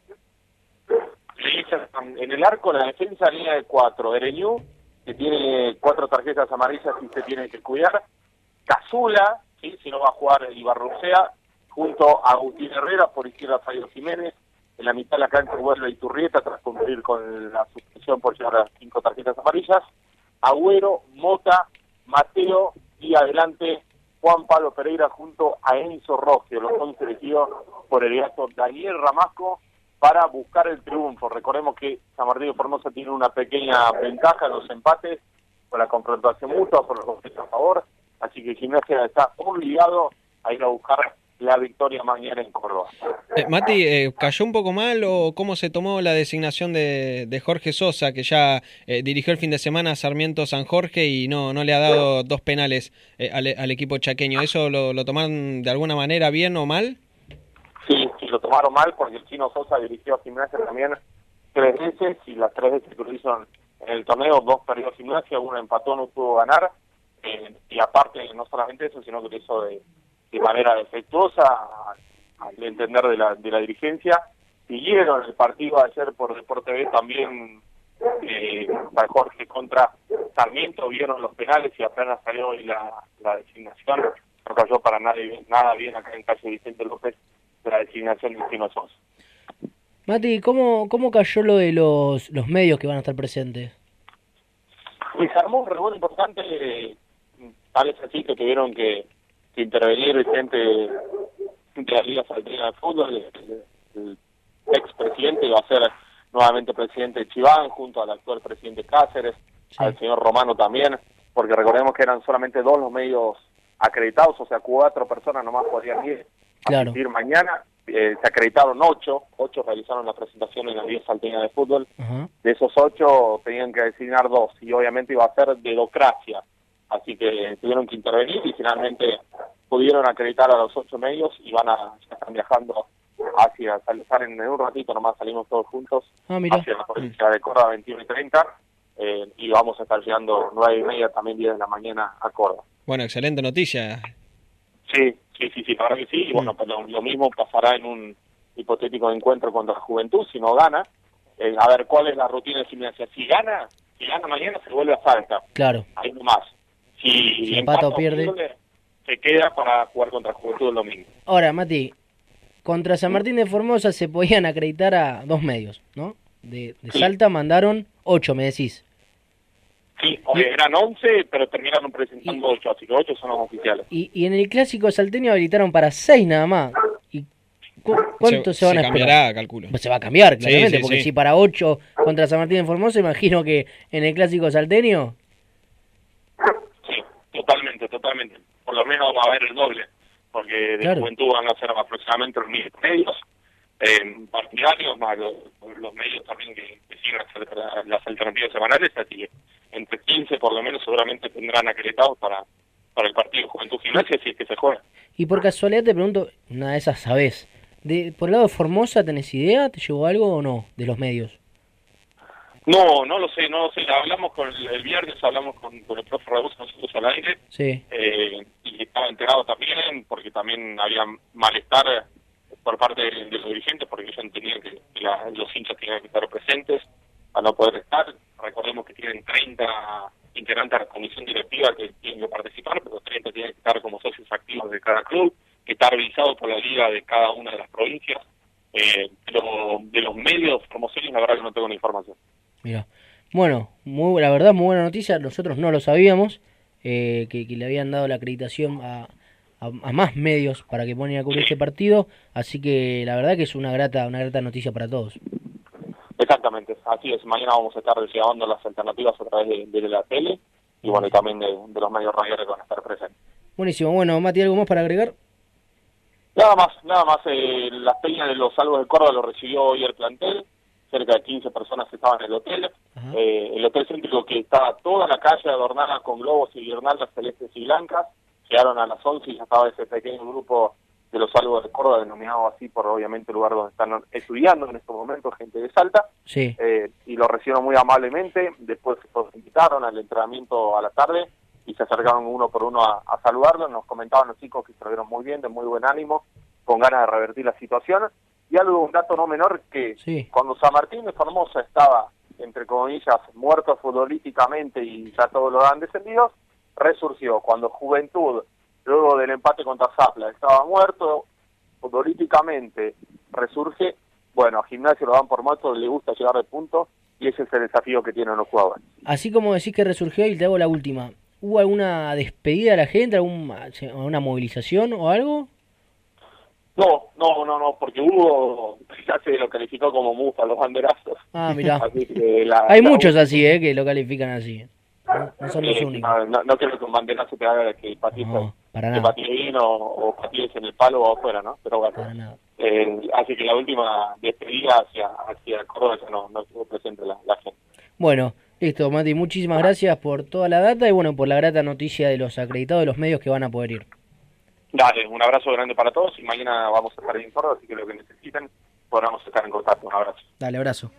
[SPEAKER 16] En el arco, la defensa línea de cuatro. Ereñú, que tiene cuatro tarjetas amarillas y se tiene que cuidar. Cazula, ¿sí? si no va a jugar Ibarrucea, junto a Agustín Herrera, por izquierda Fabio Jiménez. En la mitad de la cancha vuelve Iturrieta tras cumplir con la suspensión por llevar las cinco tarjetas amarillas. Agüero, Mota, Mateo y adelante Juan Pablo Pereira junto a Enzo Rogio, los 11 elegidos por el gato Daniel Ramasco para buscar el triunfo. Recordemos que San Martín de Formosa tiene una pequeña ventaja en los empates por la confrontación mutua, por los goles a favor, así que Gimnasia está obligado a ir a buscar la victoria mañana en Córdoba.
[SPEAKER 2] Eh, Mati, eh, ¿cayó un poco mal o cómo se tomó la designación de, de Jorge Sosa, que ya eh, dirigió el fin de semana a Sarmiento San Jorge y no, no le ha dado dos penales eh, al, al equipo chaqueño? ¿Eso lo, lo tomaron de alguna manera bien o mal?
[SPEAKER 16] Sí, sí, lo tomaron mal porque el chino Sosa dirigió a Gimnasia también tres veces y las tres veces que lo hizo en el torneo, dos perdió Gimnasia, uno empató, no pudo ganar. eh, y aparte, no solamente eso, sino que lo hizo de, de manera defectuosa, al- entender de la, de la dirigencia. Siguieron el partido ayer por Deporte B también eh, San Jorge contra Sarmiento, vieron los penales y apenas salió hoy la, la designación. No cayó para nada bien, nada bien acá en calle Vicente López de la designación de Chino Sosa.
[SPEAKER 1] Mati, ¿cómo, cómo cayó lo de los, los medios que van a estar presentes?
[SPEAKER 16] Y se armó un revuelo importante, eh, tal es así que tuvieron que, que intervenir gente de la Liga Salteña de Fútbol, el, el expresidente va a ser nuevamente presidente de Chiván, junto al actual presidente Cáceres, al señor Romano también, porque recordemos que eran solamente dos los medios acreditados, o sea, cuatro personas nomás podían ir a asistir mañana. Eh, se acreditaron ocho, ocho realizaron la presentación en la Liga Salteña de Fútbol, de esos ocho tenían que designar dos y obviamente iba a ser dedocracia. Así que tuvieron que intervenir y finalmente pudieron acreditar a los ocho medios y van a ya están viajando hacia salen en un ratito nomás salimos todos juntos
[SPEAKER 1] Ah,
[SPEAKER 16] hacia la provincia de Córdoba 21 y 30 eh, y vamos a estar llegando nueve y media también 10 de la mañana a Córdoba.
[SPEAKER 2] Bueno, excelente noticia.
[SPEAKER 16] Sí, sí, sí, sí, la verdad que sí. Y bueno, pues lo, lo mismo pasará en un hipotético encuentro contra la Juventud, si no gana. Eh, a ver, ¿cuál es la rutina de gimnasia? Si gana, si gana mañana, se vuelve a Salta.
[SPEAKER 1] Claro.
[SPEAKER 16] Ahí nomás. Si,
[SPEAKER 1] Si empata o pierde.
[SPEAKER 16] se queda para jugar contra Juventud el domingo.
[SPEAKER 1] Ahora, Mati, contra San Martín de Formosa se podían acreditar a dos medios, ¿no? De, de
[SPEAKER 16] Sí.
[SPEAKER 1] Salta mandaron ocho, me decís.
[SPEAKER 16] Sí, o eran 11, pero terminaron presentando 8, así que 8 son los oficiales.
[SPEAKER 1] Y, y en el clásico salteño habilitaron para seis nada más. ¿Y cu- cuánto se,
[SPEAKER 2] Se-
[SPEAKER 1] van
[SPEAKER 2] se
[SPEAKER 1] a esperar?
[SPEAKER 2] cambiará, calculo.
[SPEAKER 1] Pues se va a cambiar, claramente,
[SPEAKER 2] sí,
[SPEAKER 1] porque
[SPEAKER 2] sí.
[SPEAKER 1] si para ocho contra San Martín de Formosa, imagino que en el clásico salteño,
[SPEAKER 16] totalmente, totalmente. Por lo menos va a haber el doble, porque de
[SPEAKER 1] Claro.
[SPEAKER 16] Juventud van a ser aproximadamente los mil medios eh, partidarios, más los, los medios también que, que siguen las, alternativas semanales, así que entre 15 por lo menos seguramente tendrán acreditados para, para el partido Juventud Gimnasia si es que se juega.
[SPEAKER 1] y por casualidad te pregunto, una de esas sabés, de, por el lado de Formosa, ¿tenés idea? ¿Te llegó algo o no de los medios?
[SPEAKER 16] No, no lo sé, no lo sé. Hablamos con el, el viernes, hablamos con, con el profe Raúl nosotros al aire,
[SPEAKER 1] Sí.
[SPEAKER 16] eh, y estaba enterado también, porque también había malestar por parte de, de los dirigentes, porque ellos entendían que la- los hinchas tenían que estar presentes, a no poder estar. Recordemos que tienen 30 integrantes de la comisión directiva que tienen que participar, pero 30 tienen que estar como socios activos de cada club, que está revisado por la liga de cada una de las provincias. Eh, pero de los medios de promoción, la verdad que no tengo la información.
[SPEAKER 1] Mira. Bueno, muy, la verdad, muy buena noticia. Nosotros no lo sabíamos, eh, que, que le habían dado la acreditación a, a, a más medios para que ponen a cubrir este partido. Así que la verdad que es una grata, una grata noticia para todos.
[SPEAKER 16] Exactamente, así es. Mañana vamos a estar llevando las alternativas a través de, de la tele y bueno, y también de, de los medios radiales que van a estar presentes.
[SPEAKER 1] Buenísimo. Bueno, Mati, ¿algo más para agregar?
[SPEAKER 16] Nada más, nada más. Eh, las peñas de los salvos de Córdoba lo recibió hoy el plantel. Cerca de 15 personas estaban en el hotel. Eh, el hotel céntrico que estaba toda la calle adornada con globos y guirnaldas celestes y blancas. Llegaron a las 11 y ya estaba ese pequeño grupo de los salvos de Córdoba, denominado así por obviamente el lugar donde están estudiando en estos momentos, gente de Salta.
[SPEAKER 1] Sí.
[SPEAKER 16] Eh, y lo recibieron muy amablemente. Después los invitaron al entrenamiento a la tarde y se acercaron uno por uno a, a saludarlos. Nos comentaban los chicos que se lo vieron muy bien, de muy buen ánimo, con ganas de revertir la situación. Y algo, un dato no menor, que cuando San Martín de Formosa estaba, entre comillas, muerto futbolísticamente y ya todos lo dan descendidos, resurgió. Cuando Juventud, luego del empate contra Zapla, estaba muerto futbolísticamente, resurge. Bueno, a Gimnasio lo dan por muerto, le gusta llegar de punto y ese es el desafío que tienen los jugadores.
[SPEAKER 1] Así como decís que resurgió, y te hago la última. ¿Hubo alguna despedida de la gente, alguna, alguna movilización o algo?
[SPEAKER 16] No, no, no, no, porque hubo, ya se lo calificó como mufa los banderazos.
[SPEAKER 1] Ah, mirá.
[SPEAKER 16] Así que la-
[SPEAKER 1] Hay
[SPEAKER 16] la-
[SPEAKER 1] muchos así, ¿eh? Que lo califican así. No, no son los
[SPEAKER 16] eh,
[SPEAKER 1] únicos.
[SPEAKER 16] no, no, no creo que un banderazo te haga que patees,
[SPEAKER 1] para
[SPEAKER 16] que
[SPEAKER 1] nada.
[SPEAKER 16] bien o, o patees en el palo o afuera, ¿no? Pero bueno, eh, así que la última despedida hacia, hacia Córdoba ya no, no estuvo presente la, la gente.
[SPEAKER 1] Bueno, listo, Mati. Muchísimas gracias por toda la data y bueno, por la grata noticia de los acreditados de los medios que van a poder ir.
[SPEAKER 16] Dale, un abrazo grande para todos y mañana vamos a estar en Córdoba, así que lo que necesiten podamos estar en contacto. Un abrazo.
[SPEAKER 1] Dale, abrazo.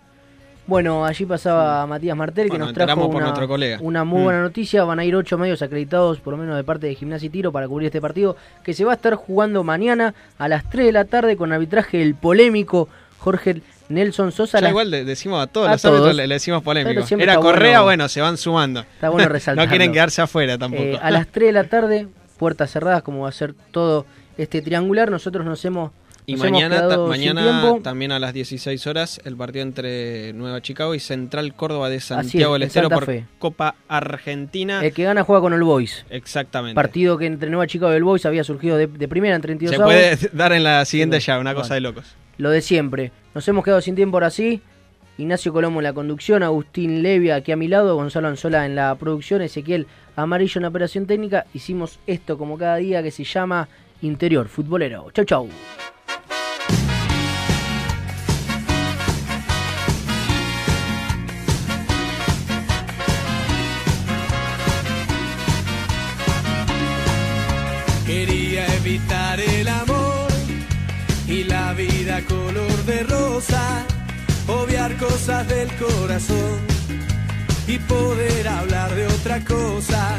[SPEAKER 1] Bueno, allí pasaba Matías Martel que
[SPEAKER 2] Bueno,
[SPEAKER 1] nos trajo
[SPEAKER 2] por
[SPEAKER 1] una,
[SPEAKER 2] nuestro colega.
[SPEAKER 1] una muy
[SPEAKER 2] Mm.
[SPEAKER 1] buena noticia. Van a ir ocho medios acreditados, por lo menos de parte de Gimnasia y Tiro, para cubrir este partido que se va a estar jugando mañana a las 3 de la tarde con arbitraje del polémico Jorge Nelson Sosa.
[SPEAKER 2] Ya igual le decimos a todos
[SPEAKER 1] A
[SPEAKER 2] los
[SPEAKER 1] todos.
[SPEAKER 2] le, le decimos polémico. Era Correa,
[SPEAKER 1] bueno-
[SPEAKER 2] bueno, se van sumando.
[SPEAKER 1] Está bueno resaltarlo.
[SPEAKER 2] no quieren quedarse afuera tampoco.
[SPEAKER 1] Eh, a las 3 de la tarde, puertas cerradas, como va a ser todo este triangular. Nosotros nos hemos.
[SPEAKER 2] Y
[SPEAKER 1] nos hemos
[SPEAKER 2] mañana, ta-
[SPEAKER 1] quedado sin
[SPEAKER 2] mañana también a las 16 horas el partido entre Nueva Chicago y Central Córdoba de Santiago del Estero por
[SPEAKER 1] Fe.
[SPEAKER 2] Copa Argentina.
[SPEAKER 1] El que gana juega con el Boys.
[SPEAKER 2] Exactamente.
[SPEAKER 1] Partido que entre Nueva Chicago y el Boys había surgido de, de primera en 32
[SPEAKER 2] Se puede dar en la siguiente llave, una cosa de locos.
[SPEAKER 1] Lo de siempre. Nos hemos quedado sin tiempo ahora sí. Ignacio Colombo en la conducción, Agustín Levia aquí a mi lado, Gonzalo Anzola en la producción, Ezequiel Amarillo en la operación técnica. Hicimos esto como cada día que se llama Interior Futbolero. Chau, chau.
[SPEAKER 14] Quería evitar el amor y la vida color de rosa, obviar cosas del corazón y poder hablar de otra cosa